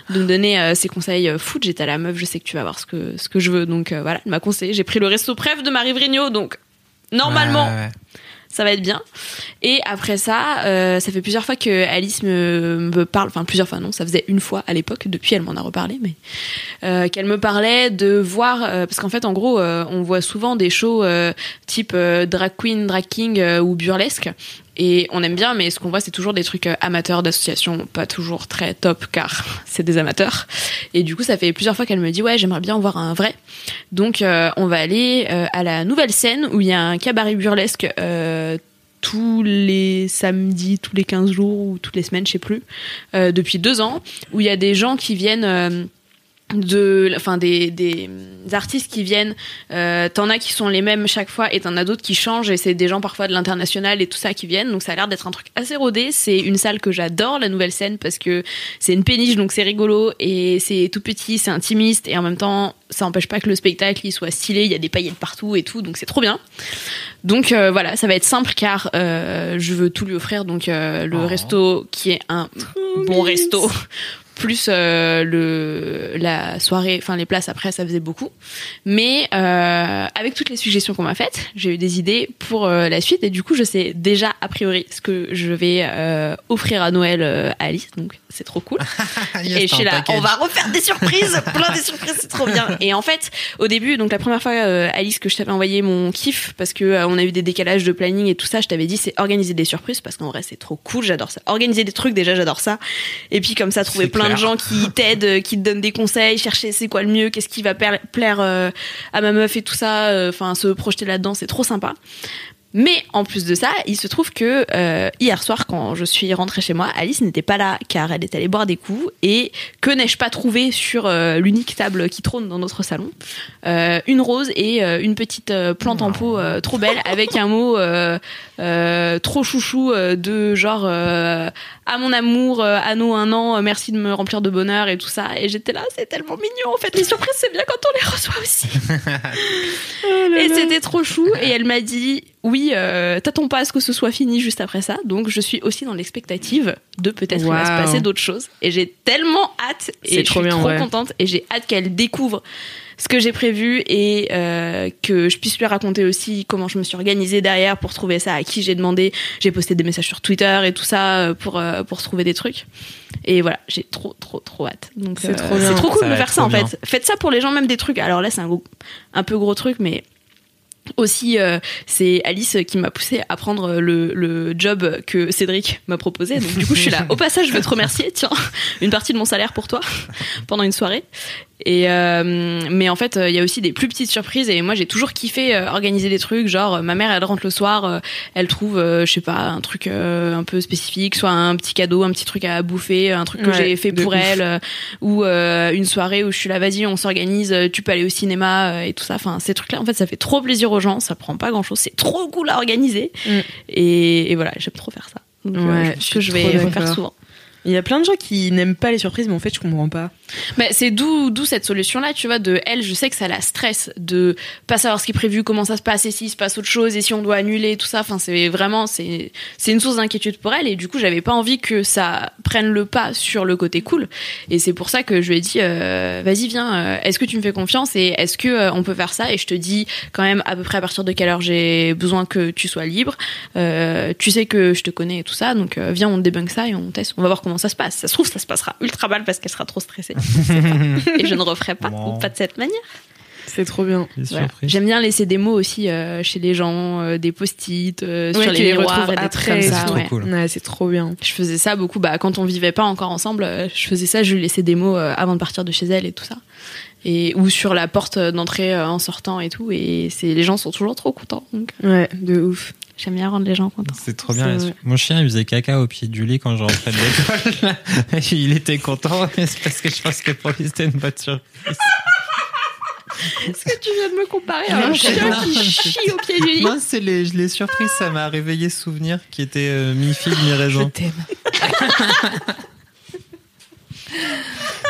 de me donner euh, ses conseils euh, foot. J'étais à la meuf, je sais que tu vas voir ce que ce que je veux, donc euh, voilà, elle m'a conseillé. J'ai pris le resto préf de Marie Vrigno, donc normalement Ouais, ouais, ouais. Ça va être bien. Et après ça, euh, ça fait plusieurs fois que Alice me, parle, enfin plusieurs fois non, ça faisait une fois à l'époque, depuis elle m'en a reparlé, mais euh, qu'elle me parlait de voir, euh, parce qu'en fait en gros, euh, on voit souvent des shows euh, type euh, drag queen, drag king ou burlesque. Et on aime bien, mais ce qu'on voit, c'est toujours des trucs euh, amateurs d'associations, pas toujours très top, car c'est des amateurs. Et du coup, ça fait plusieurs fois qu'elle me dit, ouais, j'aimerais bien en voir un vrai. Donc, euh, on va aller euh, à la nouvelle scène où il y a un cabaret burlesque tous les samedis, tous les 15 jours ou toutes les semaines, je sais plus, depuis deux ans, où il y a des gens qui viennent... de enfin des, des artistes qui viennent euh, t'en as qui sont les mêmes chaque fois et t'en as d'autres qui changent et c'est des gens parfois de l'international et tout ça qui viennent. Donc ça a l'air d'être un truc assez rodé. C'est une salle que j'adore la nouvelle scène parce que c'est une péniche donc c'est rigolo et c'est tout petit c'est intimiste et en même temps ça empêche pas que le spectacle il soit stylé il y a des paillettes partout et tout donc c'est trop bien. Donc euh, voilà ça va être simple car euh, je veux tout lui offrir. Donc le resto qui est un bon resto plus euh, le la soirée enfin les places après ça faisait beaucoup. Mais euh, avec toutes les suggestions qu'on m'a faites j'ai eu des idées pour euh, la suite. Et du coup je sais déjà a priori ce que je vais euh, offrir à Noël euh, à Alice donc c'est trop cool Yes, et je suis là, package. on va refaire des surprises, plein de surprises, c'est trop bien. Et en fait, au début, donc la première fois, euh, Alice, que je t'avais envoyé mon kiff, parce que euh, on a eu des décalages de planning et tout ça, je t'avais dit, c'est organiser des surprises, parce qu'en vrai, c'est trop cool, j'adore ça. Organiser des trucs, déjà, j'adore ça. Et puis, comme ça, trouver plein de gens qui t'aident, euh, qui te donnent des conseils, chercher c'est quoi le mieux, qu'est-ce qui va plaire, euh, à ma meuf et tout ça, enfin, se projeter là-dedans, c'est trop sympa. Mais en plus de ça, il se trouve que euh, hier soir, quand je suis rentrée chez moi, Alice n'était pas là car elle est allée boire des coups. Et que n'ai-je pas trouvé sur euh, l'unique table qui trône dans notre salon? Euh, Une rose et une petite plante en pot euh, trop belle avec un mot euh, trop chouchou euh, de genre euh, à mon amour, à nos un an, merci de me remplir de bonheur et tout ça. Et j'étais là, c'est tellement mignon. En fait, les surprises, c'est bien quand on les reçoit aussi. Et c'était trop chou. Et elle m'a dit oui, euh, t'attends pas à ce que ce soit fini juste après ça. Donc je suis aussi dans l'expectative de peut-être il va se passer d'autres choses. Et j'ai tellement hâte et je suis bien, trop ouais. contente et j'ai hâte qu'elle découvre ce que j'ai prévu et euh, que je puisse lui raconter aussi comment je me suis organisée derrière pour trouver ça, à qui j'ai demandé. J'ai posté des messages sur Twitter et tout ça euh, pour euh, pour trouver des trucs. Et voilà, j'ai trop trop trop hâte. Donc C'est euh, trop bien. c'est trop cool Ça de faire ça en bien. fait. Faites ça pour les gens même des trucs. Alors là, c'est un, gros- un peu gros truc, mais aussi, euh, c'est Alice qui m'a poussé à prendre le, le job que Cédric m'a proposé. Donc du coup, je suis là. Au passage, je veux te remercier. Tiens, une partie de mon salaire pour toi pendant une soirée. Et euh, mais en fait, il y a aussi des plus petites surprises. Et moi, j'ai toujours kiffé euh, organiser des trucs. Genre, ma mère, elle rentre le soir, elle trouve, je sais pas, un truc un peu spécifique, soit un petit cadeau, un petit truc à bouffer, un truc que Ouais, j'ai fait pour ouf. elle, ou une soirée où je suis là, vas-y, on s'organise, tu peux aller au cinéma et tout ça. Enfin, ces trucs-là, en fait, ça fait trop plaisir aux gens. Ça prend pas grand-chose. C'est trop cool à organiser. Mm. Et, et voilà, j'aime trop faire ça. Donc, euh, Ouais, je que je vais refaire d'accord. souvent. Il y a plein de gens qui n'aiment pas les surprises, mais en fait, je comprends pas. Bah, c'est d'où d'où cette solution là tu vois de elle je sais que ça la stresse de pas savoir ce qui est prévu comment ça se passe et s'il se passe autre chose et si on doit annuler tout ça. Enfin c'est vraiment c'est c'est une source d'inquiétude pour elle et du coup j'avais pas envie que ça prenne le pas sur le côté cool. Et c'est pour ça que je lui ai dit euh, vas-y viens euh, est-ce que tu me fais confiance et est-ce que euh, on peut faire ça? Et je te dis quand même à peu près à partir de quelle heure j'ai besoin que tu sois libre. Euh, tu sais que je te connais et tout ça donc euh, viens on débunk ça et on teste. On va voir comment ça se passe ça se trouve ça se passera ultra mal parce qu'elle sera trop stressée et je ne referai pas ou pas de cette manière. C'est trop bien. Voilà. J'aime bien laisser des mots aussi euh, chez les gens, euh, des post-it euh, Ouais, sur les les miroirs et des trucs comme c'est ça. trop ouais. cool. Ouais, c'est trop bien. Je faisais ça beaucoup. Bah, quand on vivait pas encore ensemble, euh, je faisais ça. Je lui laissais des mots euh, avant de partir de chez elle et tout ça. Et ou sur la porte d'entrée euh, en sortant et tout. Et c'est les gens sont toujours trop contents. Donc Ouais, de ouf. j'aime bien rendre les gens contents. C'est trop bien. Mon chien, il faisait caca au pied du lit quand je rentrais de l'école. il était content, mais c'est parce que je pense que pour lui, c'était une bonne surprise. Est-ce que tu viens de me comparer à un chien chien qui chie au pied du lit? Non, c'est les, les surprises, ça m'a réveillé souvenirs qui étaient euh, mi-figue, mi-raisin. t'aime.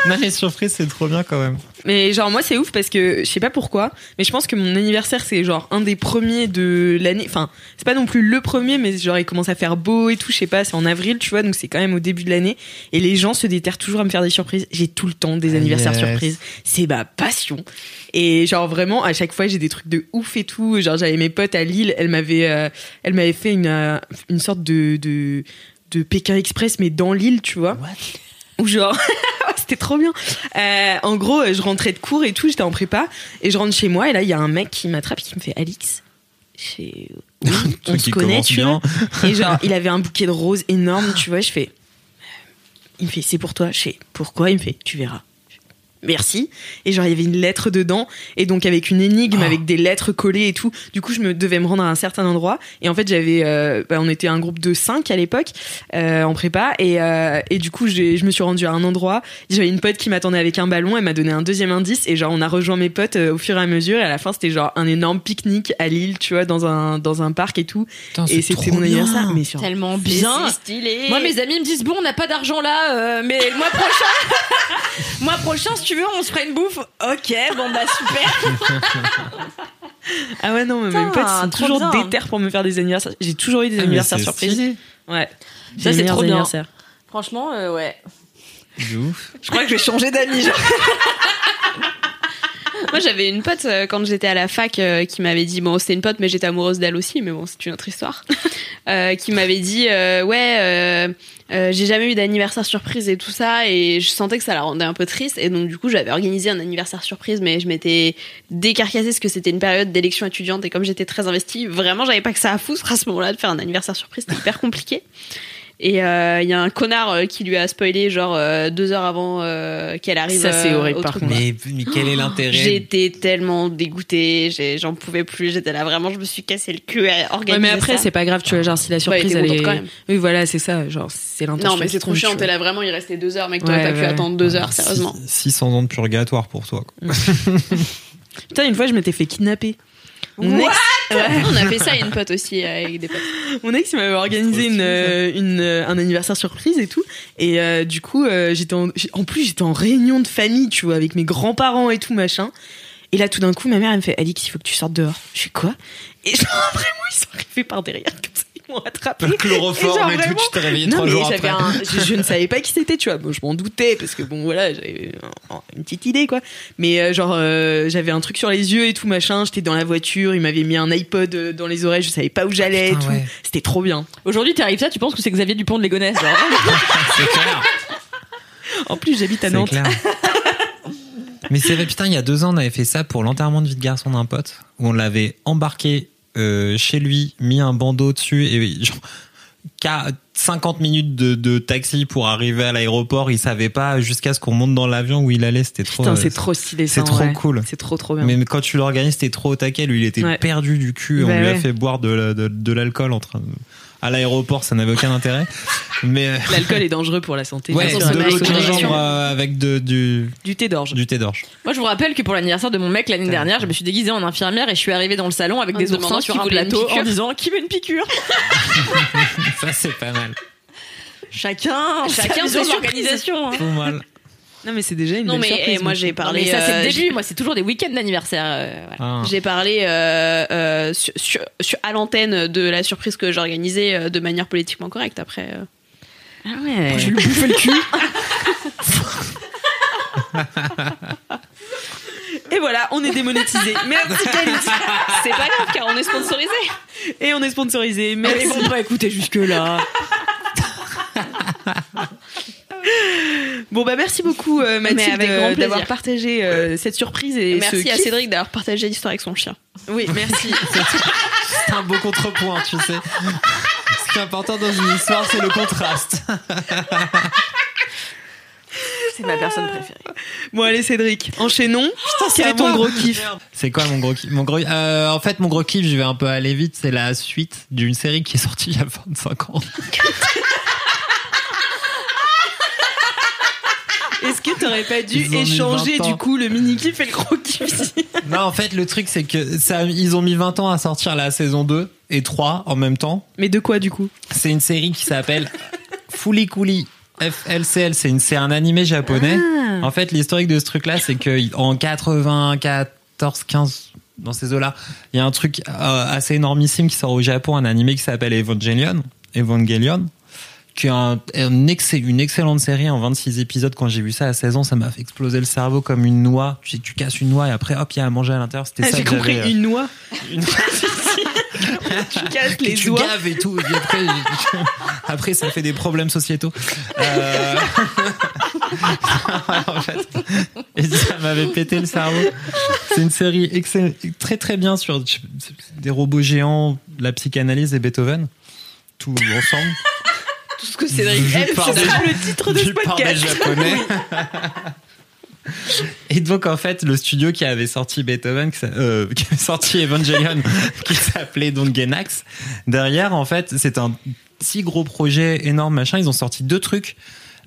Non, les surprises, c'est trop bien quand même. Mais genre moi c'est ouf parce que je sais pas pourquoi, mais je pense que mon anniversaire c'est genre un des premiers de l'année. Enfin c'est pas non plus le premier, mais genre il commence à faire beau et tout. Je sais pas, c'est en avril, tu vois, donc c'est quand même au début de l'année. Et les gens se déterrent toujours à me faire des surprises. J'ai tout le temps des Ah, anniversaires yes. surprises. C'est ma passion. Et genre vraiment à chaque fois j'ai des trucs de ouf et tout. Genre j'avais mes potes à Lille, elle m'avait, euh, elle m'avait fait une euh, une sorte de de de Pékin Express mais dans l'île, tu vois. Ou genre, c'était trop bien. Euh, en gros, euh, je rentrais de cours et tout, j'étais en prépa, et je rentre chez moi, et là, il y a un mec qui m'attrape, qui me fait Alix. Je fais, oui, on se connaît, tu vois. Et genre, il avait un bouquet de roses énorme, tu vois, je fais. Il me fait, c'est pour toi. Je fais, pourquoi? Il me fait, tu verras. Merci. Et genre, il y avait une lettre dedans. Et donc, avec une énigme, Ah. avec des lettres collées et tout. Du coup, je me devais me rendre à un certain endroit. Et en fait, j'avais, euh, bah, on était un groupe de cinq à l'époque, euh, en prépa. Et, euh, et du coup, j'ai- je me suis rendue à un endroit. J'avais une pote qui m'attendait avec un ballon. Elle m'a donné un deuxième indice. Et genre, on a rejoint mes potes euh, au fur et à mesure. Et à la fin, c'était genre un énorme pique-nique à Lille, tu vois, dans un, dans un parc et tout. Putain, et c'était trop mon bien. anniversaire. Mais sur Tellement bien. stylé. Moi, mes amis me disent bon, on n'a pas d'argent là, euh, mais le mois prochain, mois prochain, si tu veux, on se fera une bouffe. Ok, bon bah super. Ah ouais, non, mais mes potes sont toujours bien. déter pour me faire des anniversaires. J'ai toujours eu des Ah, anniversaires surprises. Ouais. Ça, c'est trop bien. Franchement, euh, ouais. De ouf. Je crois que je vais changer d'amis. genre. Moi, j'avais une pote euh, quand j'étais à la fac euh, qui m'avait dit, bon, c'était une pote, mais j'étais amoureuse d'elle aussi, mais bon, c'est une autre histoire, euh, qui m'avait dit, euh, ouais, euh, j'ai jamais eu d'anniversaire surprise et tout ça, et je sentais que ça la rendait un peu triste, et donc du coup, j'avais organisé un anniversaire surprise, mais je m'étais décarcassée parce que c'était une période d'élection étudiante, et comme j'étais très investie, vraiment, j'avais pas que ça à foutre à ce moment-là de faire un anniversaire surprise, c'était hyper compliqué. Et euh, il y a un connard euh, qui lui a spoilé genre euh, deux heures avant euh, qu'elle arrive. Ça, c'est horrible, par contre. Mais, mais quel est l'intérêt? J'étais tellement dégoûtée, j'en pouvais plus, j'étais là vraiment, je me suis cassé le cul à organiser Ouais, mais après, c'est pas grave, tu vois, genre, si la surprise, t'es elle est. quand même. Oui, voilà, c'est ça, genre, c'est l'intention. Non, mais c'est trop chiant, t'es là vraiment, il restait deux heures, mec, Ouais, pas pu ouais. attendre deux heures, sérieusement. 600 ans de purgatoire pour toi. quoi. Putain, une fois, je m'étais fait kidnapper. Mon ex, Ouais, on a fait ça à une pote aussi, euh, avec des potes. mon ex, il m'avait organisé une, euh, une, un anniversaire surprise et tout. Et euh, du coup, euh, j'étais en, plus, j'étais en réunion de famille, tu vois, avec mes grands-parents et tout, machin. Et là, tout d'un coup, ma mère, elle me fait Alix, il faut que tu sortes dehors. Je suis quoi? Et genre, vraiment, ils sont arrivés par derrière, comme ça, m'ont attrapé. Le chloroforme genre, et tout, vraiment- tu t'es réveillé Non, trois mais jours j'avais après. un- je, je ne savais pas qui c'était, tu vois. Bon, je m'en doutais parce que bon, voilà, j'avais un- une petite idée, quoi. Mais euh, genre, euh, j'avais un truc sur les yeux et tout machin. J'étais dans la voiture, il m'avait mis un iPod euh, dans les oreilles, je savais pas où j'allais et putain, tout. ouais. C'était trop bien. Aujourd'hui, t'arrives ça, tu penses que c'est Xavier Dupont de Ligonnès. genre. C'est clair. En plus, j'habite à C'est Nantes. clair. Mais c'est vrai, putain, il y a deux ans, on avait fait ça pour l'enterrement de vie de garçon d'un pote, où on l'avait embarqué euh, chez lui, mis un bandeau dessus et genre, qu'à 50 minutes de, de taxi pour arriver à l'aéroport. Il savait pas jusqu'à ce qu'on monte dans l'avion où il allait. C'était trop. Putain, euh, c'est trop stylé. c'est en trop cool. C'est trop trop bien. Mais quand tu l'organises, t'es trop au taquet. Lui, il était Ouais. perdu du cul. Bah on lui a fait boire de, de, de l'alcool entre à l'aéroport. Ça n'avait aucun intérêt. Mais euh, L'alcool est dangereux pour la santé. ouais, de l'eau avec de gingembre euh, avec de, du Du thé d'orge. du thé d'orge. Moi, je vous rappelle que pour l'anniversaire de mon mec l'année dernière, je me suis déguisée en infirmière et je suis arrivée dans le salon avec En des oursins qui sur un plateau en disant qui veut une piqûre. Ça, c'est pas mal. Chacun, Chacun ses son surprises. organisation. hein. Trop mal. Non, mais c'est déjà une Non, belle mais surprise, eh, moi j'ai Non, parlé. mais ça, c'est euh, le j'ai- début. Moi, c'est toujours des week-ends d'anniversaire. euh, voilà. Ah. J'ai parlé euh, euh, sur, sur- sur- à l'antenne de la surprise que j'organisais euh, de manière politiquement correcte. Après, euh. Ah ouais. Je vais lui bouffer le cul. Et voilà, on est démonétisé. Merci Khalid. c'est pas grave car on est sponsorisé. Et on est sponsorisé. Mais Merci. pas écouter jusque là. Bon bah merci beaucoup euh, Mathilde euh, d'avoir partagé euh, cette surprise et Merci ce à kiff. Cédric d'avoir partagé l'histoire avec son chien. Oui, merci. C'est un beau contrepoint, tu sais. Ce qui est important dans une histoire, c'est le contraste. C'est ma personne préférée. bon allez Cédric, enchaînons. Quel à est ton gros kiff? C'est quoi mon gros kiff? Mon gros, euh, En fait, mon gros kiff, je vais un peu aller vite. C'est la suite d'une série qui est sortie il y a 25 ans. Est-ce que t'aurais pas dû Ils échanger 20 ans. du coup le mini kiff et le gros kiff non, en fait, le truc, c'est que ça, ils ont mis 20 ans à sortir la saison 2 et 3 en même temps. Mais de quoi du coup? C'est une série qui s'appelle Fully Cooley FLCL. C'est une, c'est un animé japonais. En fait, l'historique de ce truc-là, c'est que en 94, 15, dans ces eaux-là, il y a un truc euh, assez énormissime qui sort au Japon, un animé qui s'appelle Evangelion. Evangelion. Qui est un, un excell- une excellente série en 26 épisodes. Quand j'ai vu ça à 16 ans, ça m'a fait exploser le cerveau comme une noix. Tu sais, tu casses une noix et après, hop, il y a à manger à l'intérieur. C'était Ah, ça J'ai compris euh, une noix. une- Tu casses les tu doigts. gaves et tout. Et puis après, après, ça fait des problèmes sociétaux. Euh, en fait. Et ça m'avait pété le cerveau. C'est une série très très bien sur des robots géants, la psychanalyse et Beethoven. Tout ensemble. Tout ce que Cédric aime, ce sera le titre de ce podcast. japonais. Et donc en fait le studio qui avait sorti Beethoven, qui, euh, qui avait sorti Evangelion, qui s'appelait donc Genax, derrière en fait c'est un si gros projet énorme machin, ils ont sorti deux trucs.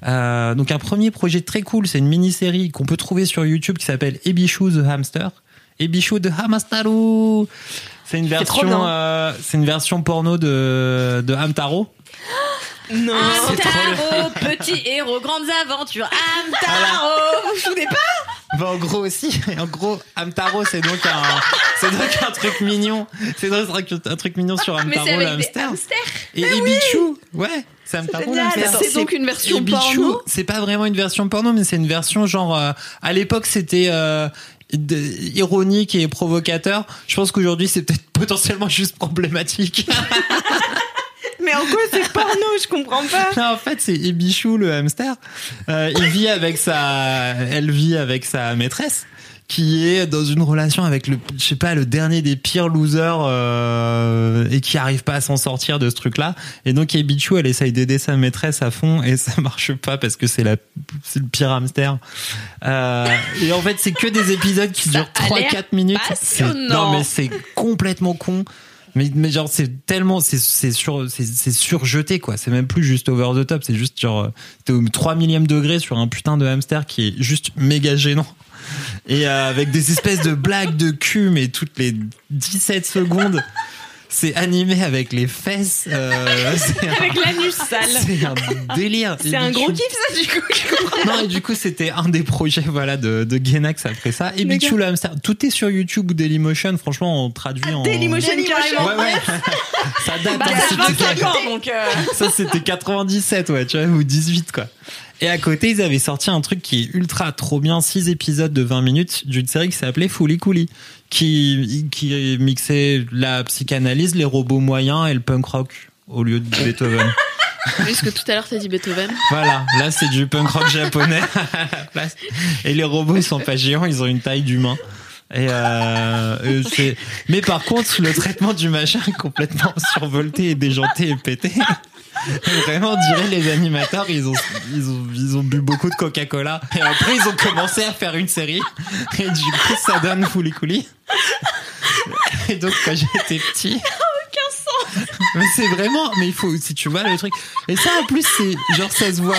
Euh, donc un premier projet très cool, c'est une mini-série qu'on peut trouver sur YouTube qui s'appelle Ebishu the Hamster. Ebishu the Hamstaru. C'est une version, euh, c'est une version porno de de Hamtaro. Non. Amtaro, petit héros, grandes aventures. Amtaro, vous vous souvenez pas Bah, en gros aussi, en gros, Hamtaro, c'est donc un, c'est donc un truc mignon. C'est donc un truc, un truc mignon sur Mais des l'hamster. hamsters. Et Ibichu, ouais, c'est. Attends, c'est donc une version Ibichu, porno C'est pas vraiment une version porno, mais c'est une version genre, euh, à l'époque, c'était, euh, ironique et provocateur. Je pense qu'aujourd'hui, c'est peut-être potentiellement juste problématique. Mais en quoi c'est porno Je comprends pas. Non, en fait, c'est Ebichou, le hamster. Euh, il vit avec sa, elle vit avec sa maîtresse qui est dans une relation avec le, je sais pas, le dernier des pires losers euh, et qui arrive pas à s'en sortir de ce truc-là. Et donc Ebichou, elle essaye d'aider sa maîtresse à fond et ça marche pas parce que c'est la, c'est le pire hamster. Euh, et en fait, c'est que des épisodes qui durent a 3-4 l'air minutes. Non, mais c'est complètement con. Mais, genre c'est tellement c'est c'est sur c'est surjeté quoi. C'est même plus juste over the top. C'est juste genre euh, t'es au 3 millième degré sur un putain de hamster qui est juste méga gênant. Et euh, avec des espèces de blagues de cul mais toutes les 17 secondes c'est animé avec les fesses euh, Avec l'anus sale. c'est un délire C'est un gros kiff ça du coup. non, et du coup, c'était un des projets voilà, de, de Genax après ça. Et Bichou le hamster. Tout est sur YouTube ou Dailymotion. Franchement, on traduit en. Dailymotion carrément. Ouais, ouais. ça date. Bah, hein, 25 ans, donc. euh, ça, c'était 97, ouais, tu vois, ou 18, quoi. Et à côté, ils avaient sorti un truc qui est ultra trop bien, 6 épisodes de 20 minutes d'une série qui s'appelait Fully Cooley, qui, qui mixait la psychanalyse, les robots moyens et le punk rock au lieu de Beethoven. Parce que tout à l'heure, t'as dit Beethoven. Voilà, là c'est du punk rock japonais. Et les robots ils sont pas géants, ils ont une taille d'humain. Et euh, c'est- Mais par contre, le traitement du machin est complètement survolté et déjanté et pété. Vraiment, on dirait les animateurs, ils ont, ils ont, ils ont bu beaucoup de Coca-Cola. Et après, ils ont commencé à faire une série. Et du coup, ça donne Fouli Couli. Et donc, quand j'étais petit. Mais c'est vraiment, mais il faut, si tu vois le truc. Et ça, en plus, c'est, genre, ça se voit.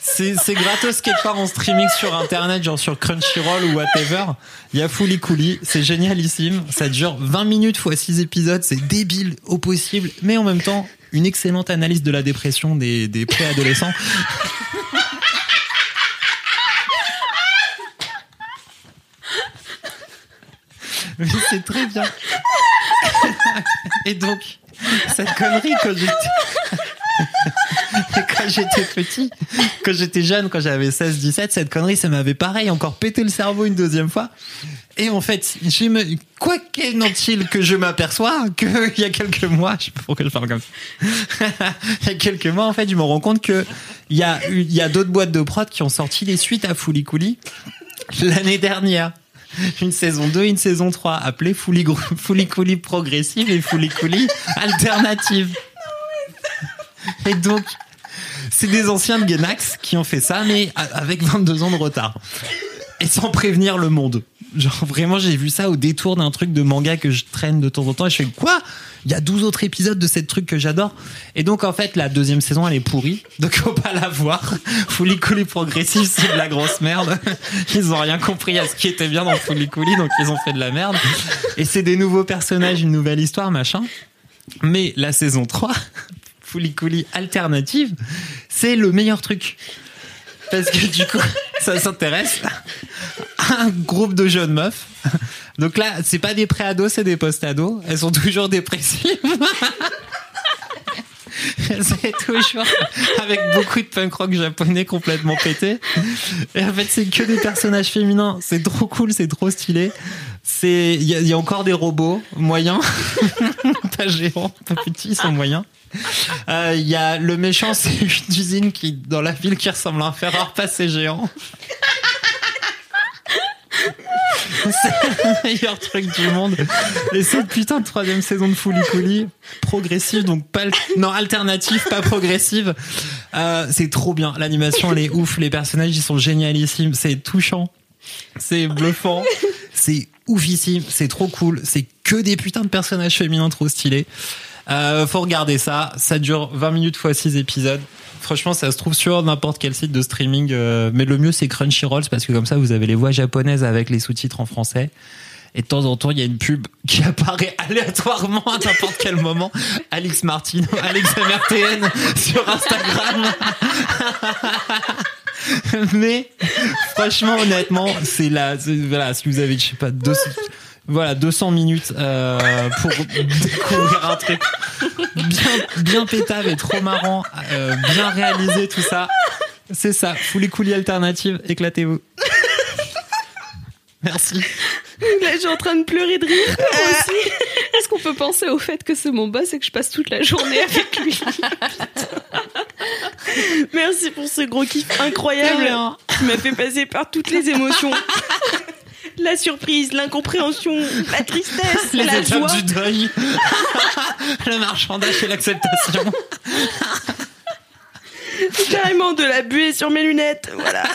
C'est, c'est gratos quelque part en streaming sur internet, genre sur Crunchyroll ou whatever. Il y a Fouli Couli, c'est génialissime. Ça dure 20 minutes fois 6 épisodes, c'est débile au possible, mais en même temps, une excellente analyse de la dépression des, des préadolescents. Mais c'est très bien. Et donc, cette connerie, quand j'étais, quand j'étais petit, quand j'étais jeune, quand j'avais 16, 17, cette connerie, ça m'avait pareil, encore pété le cerveau une deuxième fois. Et en fait, j'ai me... quoi qu'en-il que je m'aperçois qu'il y a quelques mois, je sais pas pourquoi je parle comme ça, il y a quelques mois, en fait, je me rends compte que il y a, il y a d'autres boîtes de prod qui ont sorti les suites à Fouli Couli l'année dernière. Une saison 2 et une saison 3 appelée Fouli, Couli progressive et Fouli Couli alternative. Et donc, c'est des anciens de Genax qui ont fait ça, mais avec 22 ans de retard. Et sans prévenir le monde. Genre, vraiment, j'ai vu ça au détour d'un truc de manga que je traîne de temps en temps et je fais quoi? Il y a 12 autres épisodes de cette truc que j'adore. Et donc, en fait, la deuxième saison, elle est pourrie. Donc, faut pas la voir. Fouli Couli progressif, c'est de la grosse merde. Ils ont rien compris à ce qui était bien dans Fouli Couli, donc ils ont fait de la merde. Et c'est des nouveaux personnages, une nouvelle histoire, machin. Mais la saison 3, Fouli Couli alternative, c'est le meilleur truc. Parce que du coup, ça s'intéresse à un groupe de jeunes meufs. Donc là, c'est pas des pré-ados, c'est des post-ados. Elles sont toujours dépressives. c'est toujours avec beaucoup de punk rock japonais complètement pété. Et en fait, c'est que des personnages féminins. C'est trop cool, c'est trop stylé. C'est, il y, y a encore des robots moyens, pas géants, pas petits, ils sont moyens. Euh, y a le méchant, c'est une usine qui dans la ville qui ressemble à un fer à repasser géant. C'est le meilleur truc du monde. Et cette putain de troisième saison de Fouli Couli, progressive, donc pas, non, alternative, pas progressive. Euh, c'est trop bien. L'animation, elle est ouf. Les personnages, ils sont génialissimes. C'est touchant. C'est bluffant. C'est oufissime. C'est trop cool. C'est que des putains de personnages féminins trop stylés. Euh, faut regarder ça. Ça dure 20 minutes fois 6 épisodes. Franchement, ça se trouve sur n'importe quel site de streaming. euh, mais le mieux, c'est Crunchyroll, parce que comme ça, vous avez les voix japonaises avec les sous-titres en français. Et de temps en temps, il y a une pub qui apparaît aléatoirement à n'importe quel moment. Alex Martino, Alex MRTN sur Instagram. Mais franchement, honnêtement, c'est là, voilà, si vous avez, je sais pas, 200, voilà, 200 minutes euh, pour découvrir un truc bien, bien pétave et trop marrant, euh, bien réalisé, tout ça. C'est ça, Fouli Couli alternative, éclatez-vous. Merci. Là, je suis en train de pleurer de rire. moi aussi. Est-ce qu'on peut penser au fait que c'est mon boss et que je passe toute la journée avec lui? Merci pour ce gros kiff incroyable qui m'a fait passer par toutes les émotions. La surprise, l'incompréhension, la tristesse, Les la joie. du deuil, le marchandage et l'acceptation. Carrément de la buée sur mes lunettes. Voilà.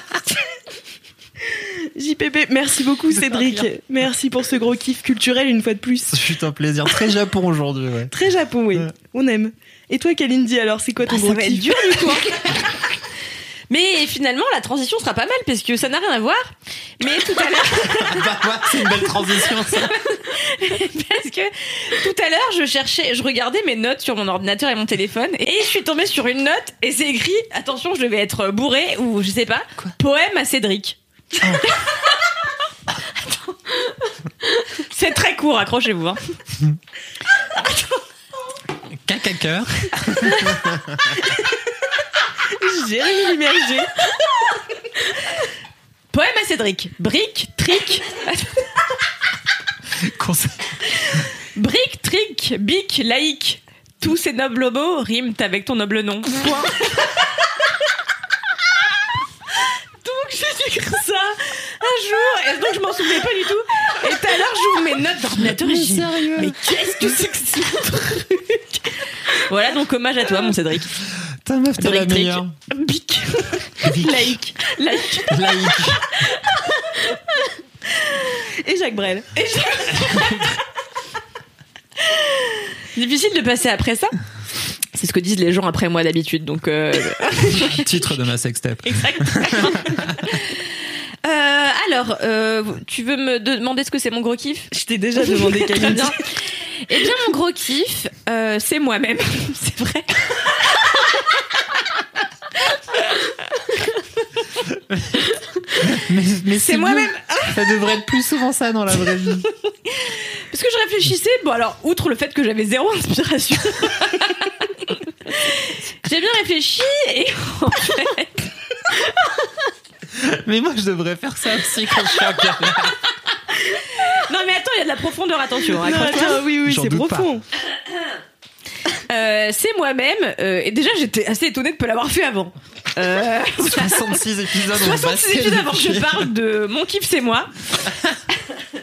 JPP, merci beaucoup Cédric. Merci pour ce gros kiff culturel une fois de plus. Ce fut un plaisir. Très Japon aujourd'hui, ouais. Très Japon, oui. On aime. Et toi, Kalindi, alors, c'est quoi ton Bah, gros ça va être dur du coup. Mais finalement, la transition sera pas mal parce que ça n'a rien à voir. Mais tout à l'heure, Bah, ouais, c'est une belle transition, ça. parce que tout à l'heure, je cherchais, je regardais mes notes sur mon ordinateur et mon téléphone et je suis tombée sur une note et c'est écrit, attention, je devais être bourré ou je sais pas, poème à Cédric. Attends. C'est très court, accrochez-vous. Hein. Caca cœur. Jérémy Limerger. Poème à Cédric. Brique, trick. Conseil. Brique, trick, bic, laïque. Tous ces nobles mots riment avec ton noble nom. Point. donc j'ai dû écrire ça un jour, et donc je m'en souvenais pas du tout. Et tout à l'heure, j'ouvre mes notes d'ordinateur et je dis, mais qu'est-ce que c'est que ce truc? Voilà, donc hommage à toi, mon Cédric. Ta meuf, t'es la meilleure. Bic. Laïque. Laïque. Laïque. Et Jacques Brel. Et Difficile de passer après ça. C'est ce que disent les gens après moi d'habitude, donc euh, Titre de ma sextape. exactement. Euh, alors, euh, tu veux me demander ce que c'est mon gros kiff? Je t'ai déjà demandé Camille. bien. Eh bien, mon gros kiff, euh, c'est moi-même. c'est vrai. Mais, mais C'est moi-même. Ça devrait être plus souvent ça dans la vraie vie. Parce que je réfléchissais, bon alors, outre le fait que j'avais zéro inspiration, j'ai bien réfléchi et en fait, Mais moi, je devrais faire ça aussi quand je suis en galère. non mais attends, il y a de la profondeur, attention. Non, attends, oui, oui, J'en c'est doute pas. Euh, c'est moi-même, euh, et déjà j'étais assez étonnée de pas l'avoir fait avant. Euh, 66 épisodes. ont 66 passé épisodes avant que je parle de mon kiff, c'est moi.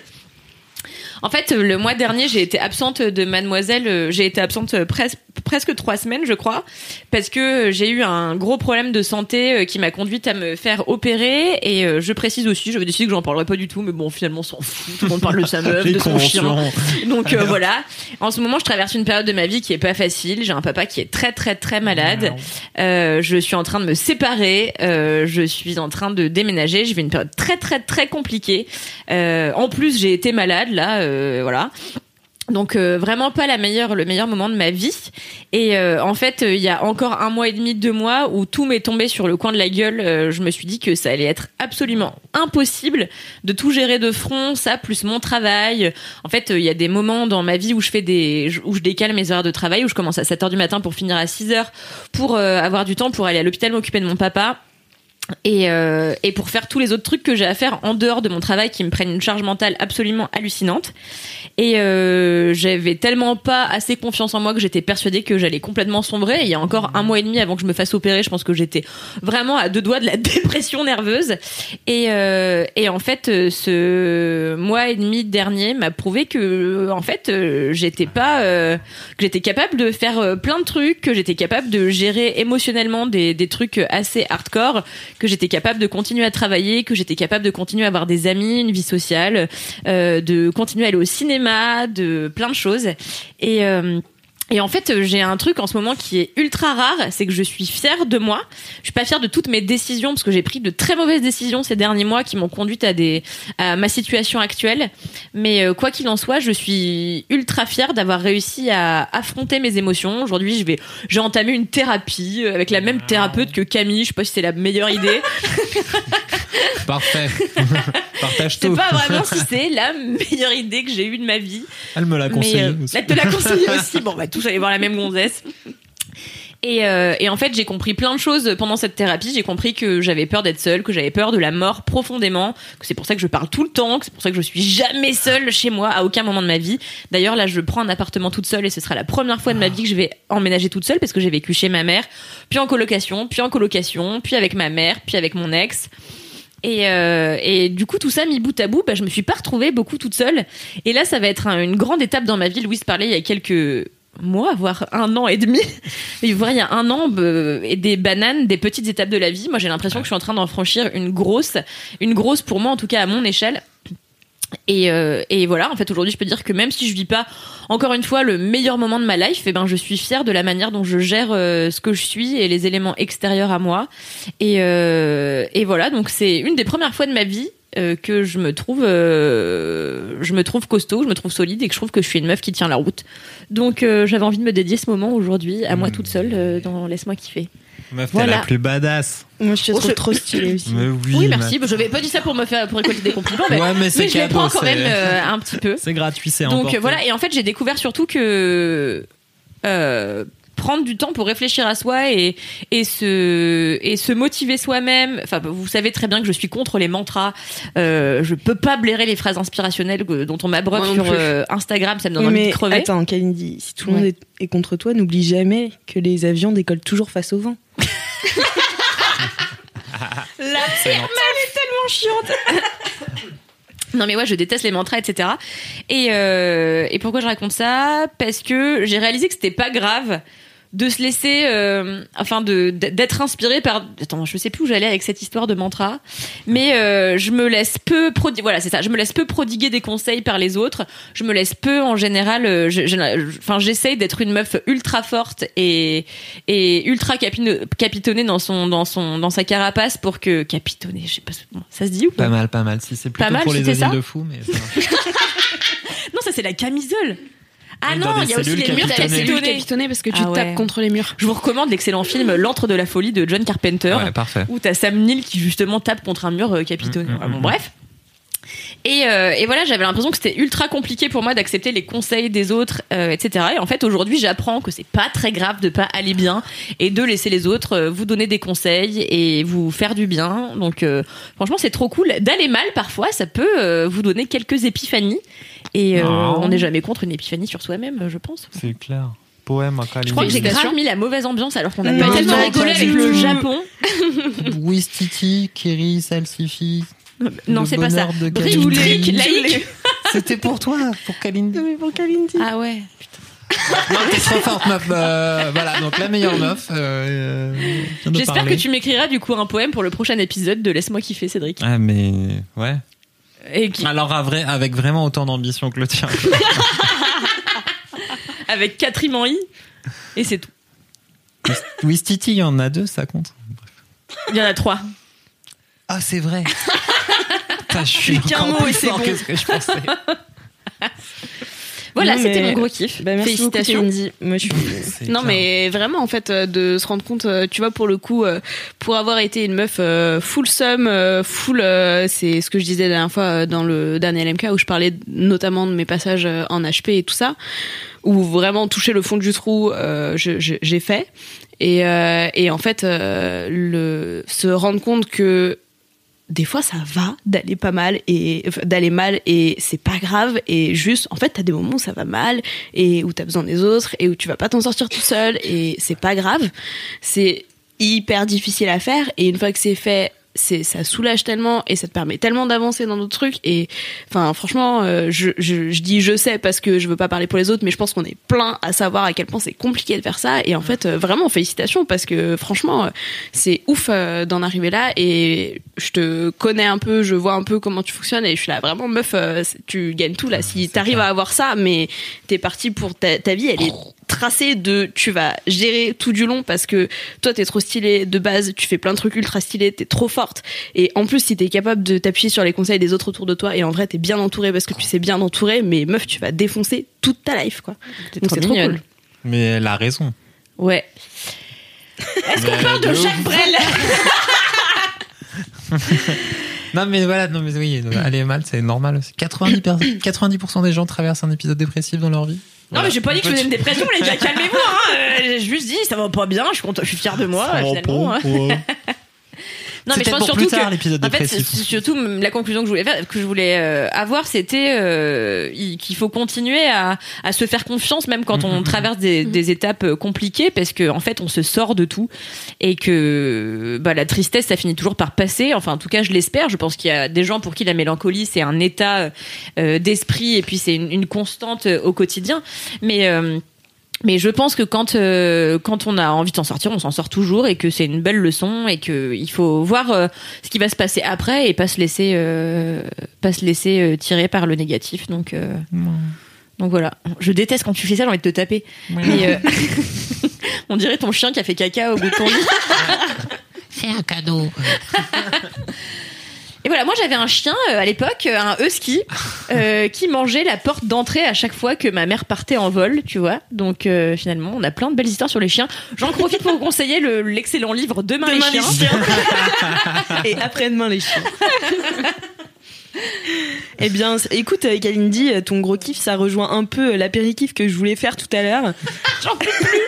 En fait, le mois dernier, j'ai été absente de Mademoiselle. euh, J'ai été absente euh, pres- presque trois semaines, je crois, parce que j'ai eu un gros problème de santé euh, qui m'a conduite à me faire opérer. Et euh, je précise aussi, j'avais décidé que j'en parlerai pas du tout, mais bon, finalement, on s'en fout. Tout le monde parle de sa meuf, de son chien. Donc euh, voilà. En ce moment, je traverse une période de ma vie qui est pas facile. J'ai un papa qui est très très très malade. Euh, je suis en train de me séparer. Euh, je suis en train de déménager. J'ai fait une période très très très compliquée. Euh, en plus, j'ai été malade là. Euh, voilà. Donc euh, vraiment pas la meilleure, le meilleur moment de ma vie. Et euh, en fait, il y a encore un mois et demi, deux mois, où tout m'est tombé sur le coin de la gueule. je me suis dit que ça allait être absolument impossible de tout gérer de front, ça plus mon travail. En fait, il y a des moments dans ma vie où je fais des, où je décale mes heures de travail, où je commence à 7 heures du matin pour finir à 6 heures, pour avoir du temps pour aller à l'hôpital m'occuper de mon papa. Et, euh, et pour faire tous les autres trucs que j'ai à faire en dehors de mon travail qui me prennent une charge mentale absolument hallucinante. Et euh, j'avais tellement pas assez confiance en moi que j'étais persuadée que j'allais complètement sombrer. Il y a encore un mois et demi avant que je me fasse opérer, je pense que j'étais vraiment à deux doigts de la dépression nerveuse. Et, euh, et en fait, euh, ce mois et demi dernier m'a prouvé que, en fait, euh, j'étais pas, euh, que j'étais capable de faire euh, plein de trucs, que j'étais capable de gérer émotionnellement des trucs assez hardcore, que j'étais capable de continuer à travailler, que j'étais capable de continuer à avoir des amis, une vie sociale, euh, de continuer à aller au cinéma, de plein de choses. Et euh, et en fait, j'ai un truc en ce moment qui est ultra rare, c'est que je suis fière de moi. Je suis pas fière de toutes mes décisions parce que j'ai pris de très mauvaises décisions ces derniers mois qui m'ont conduite à des à ma situation actuelle. Mais euh, quoi qu'il en soit, je suis ultra fière d'avoir réussi à affronter mes émotions. Aujourd'hui, je vais j'ai entamé une thérapie euh, avec la même thérapeute que Camille. Je sais pas si c'est la meilleure idée. Parfait. Partage tout. pas vraiment si c'est la meilleure idée que j'ai eue de ma vie. Elle me l'a conseillé euh, aussi. Elle te l'a conseillé aussi. Bon, on va tous aller voir la même gonzesse. Et, euh, et en fait, j'ai compris plein de choses pendant cette thérapie. J'ai compris que j'avais peur d'être seule, que j'avais peur de la mort profondément, que c'est pour ça que je parle tout le temps, que c'est pour ça que je suis jamais seule chez moi à aucun moment de ma vie. D'ailleurs, là, je prends un appartement toute seule et ce sera la première fois de ma vie que je vais emménager toute seule parce que j'ai vécu chez ma mère, puis en colocation, puis en colocation, puis avec ma mère, puis avec mon ex. Et, euh, et du coup, tout ça mis bout à bout, bah, je me suis pas retrouvée beaucoup toute seule. Et là, ça va être un- une grande étape dans ma vie. Louise parlait il y a quelques mois, voire un an et demi. Vous voyez, il y a un an, bah, et des bananes, des petites étapes de la vie. Moi, j'ai l'impression que je suis en train d'en franchir une grosse, une grosse pour moi, en tout cas à mon échelle. Et, euh, et voilà, en fait, aujourd'hui, je peux dire que même si je vis pas, encore une fois, le meilleur moment de ma life, eh ben, je suis fière de la manière dont je gère euh, ce que je suis et les éléments extérieurs à moi. Et, euh, et voilà, donc c'est une des premières fois de ma vie que je me trouve, je me trouve costaud, je me trouve solide et que je trouve que je suis une meuf qui tient la route. Donc j'avais envie de me dédier ce moment aujourd'hui à moi toute seule dans Laisse-moi kiffer. Meuf, t'es Voilà. la plus badass. Moi, je te Oh, je- trop stylée aussi. Mais oui, merci. Je vais pas dire ça pour me faire pour récolter des compliments, mais, Ouais, mais c'est je les cadeau, prends quand c'est- même euh, un petit peu. C'est gratuit, c'est Donc emporté. euh, voilà, et en fait j'ai découvert surtout que euh, prendre du temps pour réfléchir à soi et et se et se motiver soi-même. Enfin, vous savez très bien que je suis contre les mantras. Euh, je peux pas blairer les phrases inspirationnelles dont on m'abreuve sur euh, Instagram. Ça me donne Oui, envie de crever. attends, Kalindi, si tout le monde Ouais. est, est contre toi, n'oublie jamais que les avions décollent toujours face au vent. La elle est tellement chiante. Non mais ouais, je déteste les mantras, etc. Et, euh, et pourquoi je raconte ça? Parce que j'ai réalisé que c'était pas grave de se laisser, euh, enfin de d'être inspiré par. Attends, je sais plus où j'allais avec cette histoire de mantra, mais euh, je me laisse peu prodiguer. Voilà, c'est ça. Je me laisse peu prodiguer des conseils par les autres. Je me laisse peu, en général. euh, je- je- Enfin, j'essaye d'être une meuf ultra forte et et ultra capino- capitonnée dans son dans son dans sa carapace pour que capitonnée. Je sais pas, bon, ça se dit ou pas? Pas mal, pas mal. Si c'est plutôt Pas mal, pour les ça? de fous, mais. Non, ça c'est la camisole. Ah non, des il y a aussi les murs capitonnées. capitonnés. capitonné parce que tu Ah ouais. tapes contre les murs. Je vous recommande l'excellent film L'antre de la folie de John Carpenter. Ouais, parfait. Où t'as Sam Neill qui justement tape contre un mur euh, capitonné. Mm, mm, Ouais, bon, mm, bref. Et, euh, et voilà, j'avais l'impression que c'était ultra compliqué pour moi d'accepter les conseils des autres, euh, etc. Et en fait, aujourd'hui, j'apprends que c'est pas très grave de pas aller bien et de laisser les autres euh, vous donner des conseils et vous faire du bien. Donc, euh, franchement, c'est trop cool. D'aller mal, parfois, ça peut euh, vous donner quelques épiphanies. Et euh, Non. on n'est jamais contre une épiphanie sur soi-même, je pense. C'est clair. Poème à Je crois que j'ai grave mis la mauvaise ambiance alors qu'on a Non, pas tellement rigolé avec du le. Japon. Wistiti, Kiri, Salsifi. Non, c'est pas ça. Brick, trick, laïque. C'était pour toi, pour Kalindi. Mais pour Kalindi. Ah ouais. Non, t'es trop forte, meuf. Euh, voilà, donc la meilleure meuf. euh, euh, J'espère que tu m'écriras du coup un poème pour le prochain épisode de Laisse-moi kiffer, Cédric. Ah, mais ouais. Et qui, Alors, à vrai, avec vraiment autant d'ambition que le tien. avec Catherine en i. Et c'est tout. Wistiti, il y en a deux, ça compte. Il y en a trois. Ah, c'est vrai. Putain, je suis qu'un mot et c'est bon. que ce que je pensais. Voilà, Non, c'était mais- mon gros kiff. Bah, merci beaucoup, Félicitations. Kalindi. Moi, je suis. C'est Non clair. mais vraiment en fait euh, de se rendre compte euh, tu vois pour le coup euh, pour avoir été une meuf full sum full c'est ce que je disais la dernière fois dans le dernier LMK où je parlais notamment de mes passages en HP et tout ça où vraiment toucher le fond du trou euh, j'ai fait et, euh, et en fait euh, le se rendre compte que des fois ça va d'aller pas mal et d'aller mal et c'est pas grave et juste en fait t'as des moments où ça va mal et où t'as besoin des autres et où tu vas pas t'en sortir tout seul et c'est pas grave. C'est hyper difficile à faire et une fois que c'est fait c'est ça soulage tellement et ça te permet tellement d'avancer dans d'autres trucs et enfin franchement euh, je, je, je dis je sais parce que je veux pas parler pour les autres mais je pense qu'on est plein à savoir à quel point c'est compliqué de faire ça et en fait euh, vraiment félicitations parce que franchement euh, c'est ouf euh, d'en arriver là et je te connais un peu je vois un peu comment tu fonctionnes et je suis là vraiment meuf euh, tu gagnes tout là si t'arrives à avoir ça mais t'es parti pour ta, ta vie elle est tracée de tu vas gérer tout du long parce que toi t'es trop stylé de base tu fais plein de trucs ultra stylés t'es trop forte et en plus si t'es capable de t'appuyer sur les conseils des autres autour de toi et en vrai t'es bien entouré parce que tu sais bien t'entourer mais meuf tu vas défoncer toute ta life quoi donc c'est trop cool Mais elle a raison. Ouais. Est-ce qu'on parle de Jacques Brel Non, mais voilà, non, mais oui, aller mal, c'est normal aussi. 90%, per- 90% des gens traversent un épisode dépressif dans leur vie. Non, mais j'ai pas dit que je faisais une dépression, les gars, calmez-vous, hein. Euh, J'ai juste dit, ça va pas bien, je suis, content- je suis fière de moi, finalement. pas, hein. Non, mais je pense pour surtout plus tard, que, l'épisode en fait, surtout la conclusion que je voulais faire, que je voulais euh, avoir, c'était euh, il- qu'il faut continuer à, à se faire confiance, même quand on traverse des, des étapes euh, compliquées, parce que en fait, on se sort de tout et que bah, la tristesse, ça finit toujours par passer. Enfin, en tout cas, je l'espère. Je pense qu'il y a des gens pour qui la mélancolie, c'est un état euh, d'esprit et puis c'est une, une constante euh, au quotidien. Mais euh, mais je pense que quand euh, quand on a envie de s'en sortir, on s'en sort toujours et que c'est une belle leçon et que il faut voir euh, ce qui va se passer après et pas se laisser euh, pas se laisser tirer par le négatif. Donc donc voilà. Je déteste quand tu fais ça, j'ai envie de te taper. Mais, on dirait ton chien qui a fait caca au bout de ton lit. C'est un cadeau. Et voilà, moi j'avais un chien euh, à l'époque, euh, un husky, euh, qui mangeait la porte d'entrée à chaque fois que ma mère partait en vol, tu vois. Donc euh, finalement, on a plein de belles histoires sur les chiens. J'en profite pour vous conseiller le- l'excellent livre Demain, Demain les les chiens. Et après-demain, les chiens. Eh bien, c- écoute, euh, Kalindi, euh, ton gros kiff, ça rejoint un peu l'apéritif que je voulais faire tout à l'heure. J'en peux plus.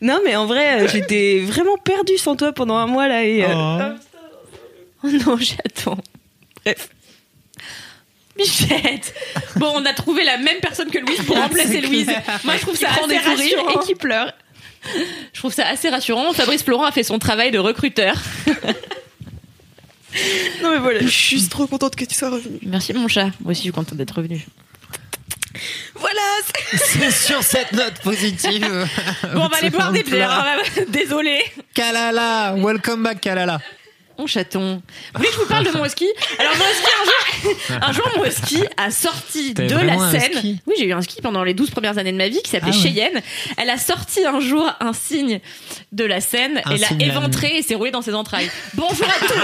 Non, mais en vrai, euh, j'étais vraiment perdue sans toi pendant un mois là et. euh, Oh non, j'attends. Bref. Michette Bon, on a trouvé la même personne que Louise pour remplacer Louise. Moi, je trouve ça prend assez rassurant. et qui pleure. Je trouve ça assez rassurant. Fabrice Florent a fait son travail de recruteur. Non, mais voilà, je suis juste trop contente que tu sois revenue. Merci mon chat. Moi aussi, je suis contente d'être revenu. Voilà c'est- sur cette note positive. Bon, on va aller boire des bières. Désolée. Kalala, welcome back Kalala. Mon chaton. Vous voulez que je vous parle de mon husky? Alors mon husky, un jour, un jour mon husky a sorti de la scène. Oui, j'ai eu un ski pendant les 12 premières années de ma vie qui s'appelait Ah ouais. Cheyenne. Elle a sorti un jour un signe de la scène Un et l'a éventré et s'est roulé dans ses entrailles. Bonjour à tous.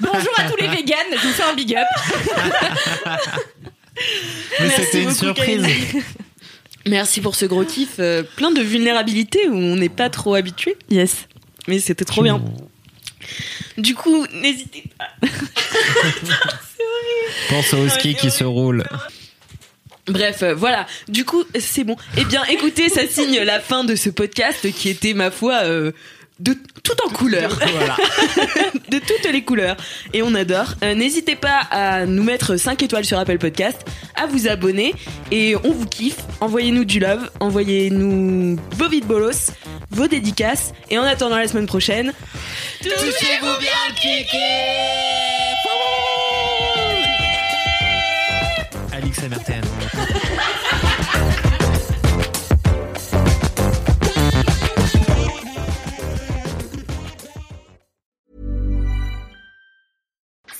Bonjour à tous les véganes. Je vous fais un big up. Mais Merci c'était une beaucoup, surprise. Merci pour ce gros kiff, euh, plein de vulnérabilité où on n'est pas trop habitué. Yes. Mais c'était trop bien. Du coup, n'hésitez pas. Pense au ski qui se roule. Bref, euh, voilà. Du coup, c'est bon. Eh bien, écoutez, ça signe la fin de ce podcast qui était, ma foi, euh, de tout en couleur. Voilà. de toutes les couleurs. Et on adore. Euh, N'hésitez pas à nous mettre 5 étoiles sur Apple Podcast, à vous abonner. Et on vous kiffe. Envoyez-nous du love. Envoyez-nous vos vides bolos, vos dédicaces. Et en attendant la semaine prochaine, touchez-vous bien le kiki Alix MRTN.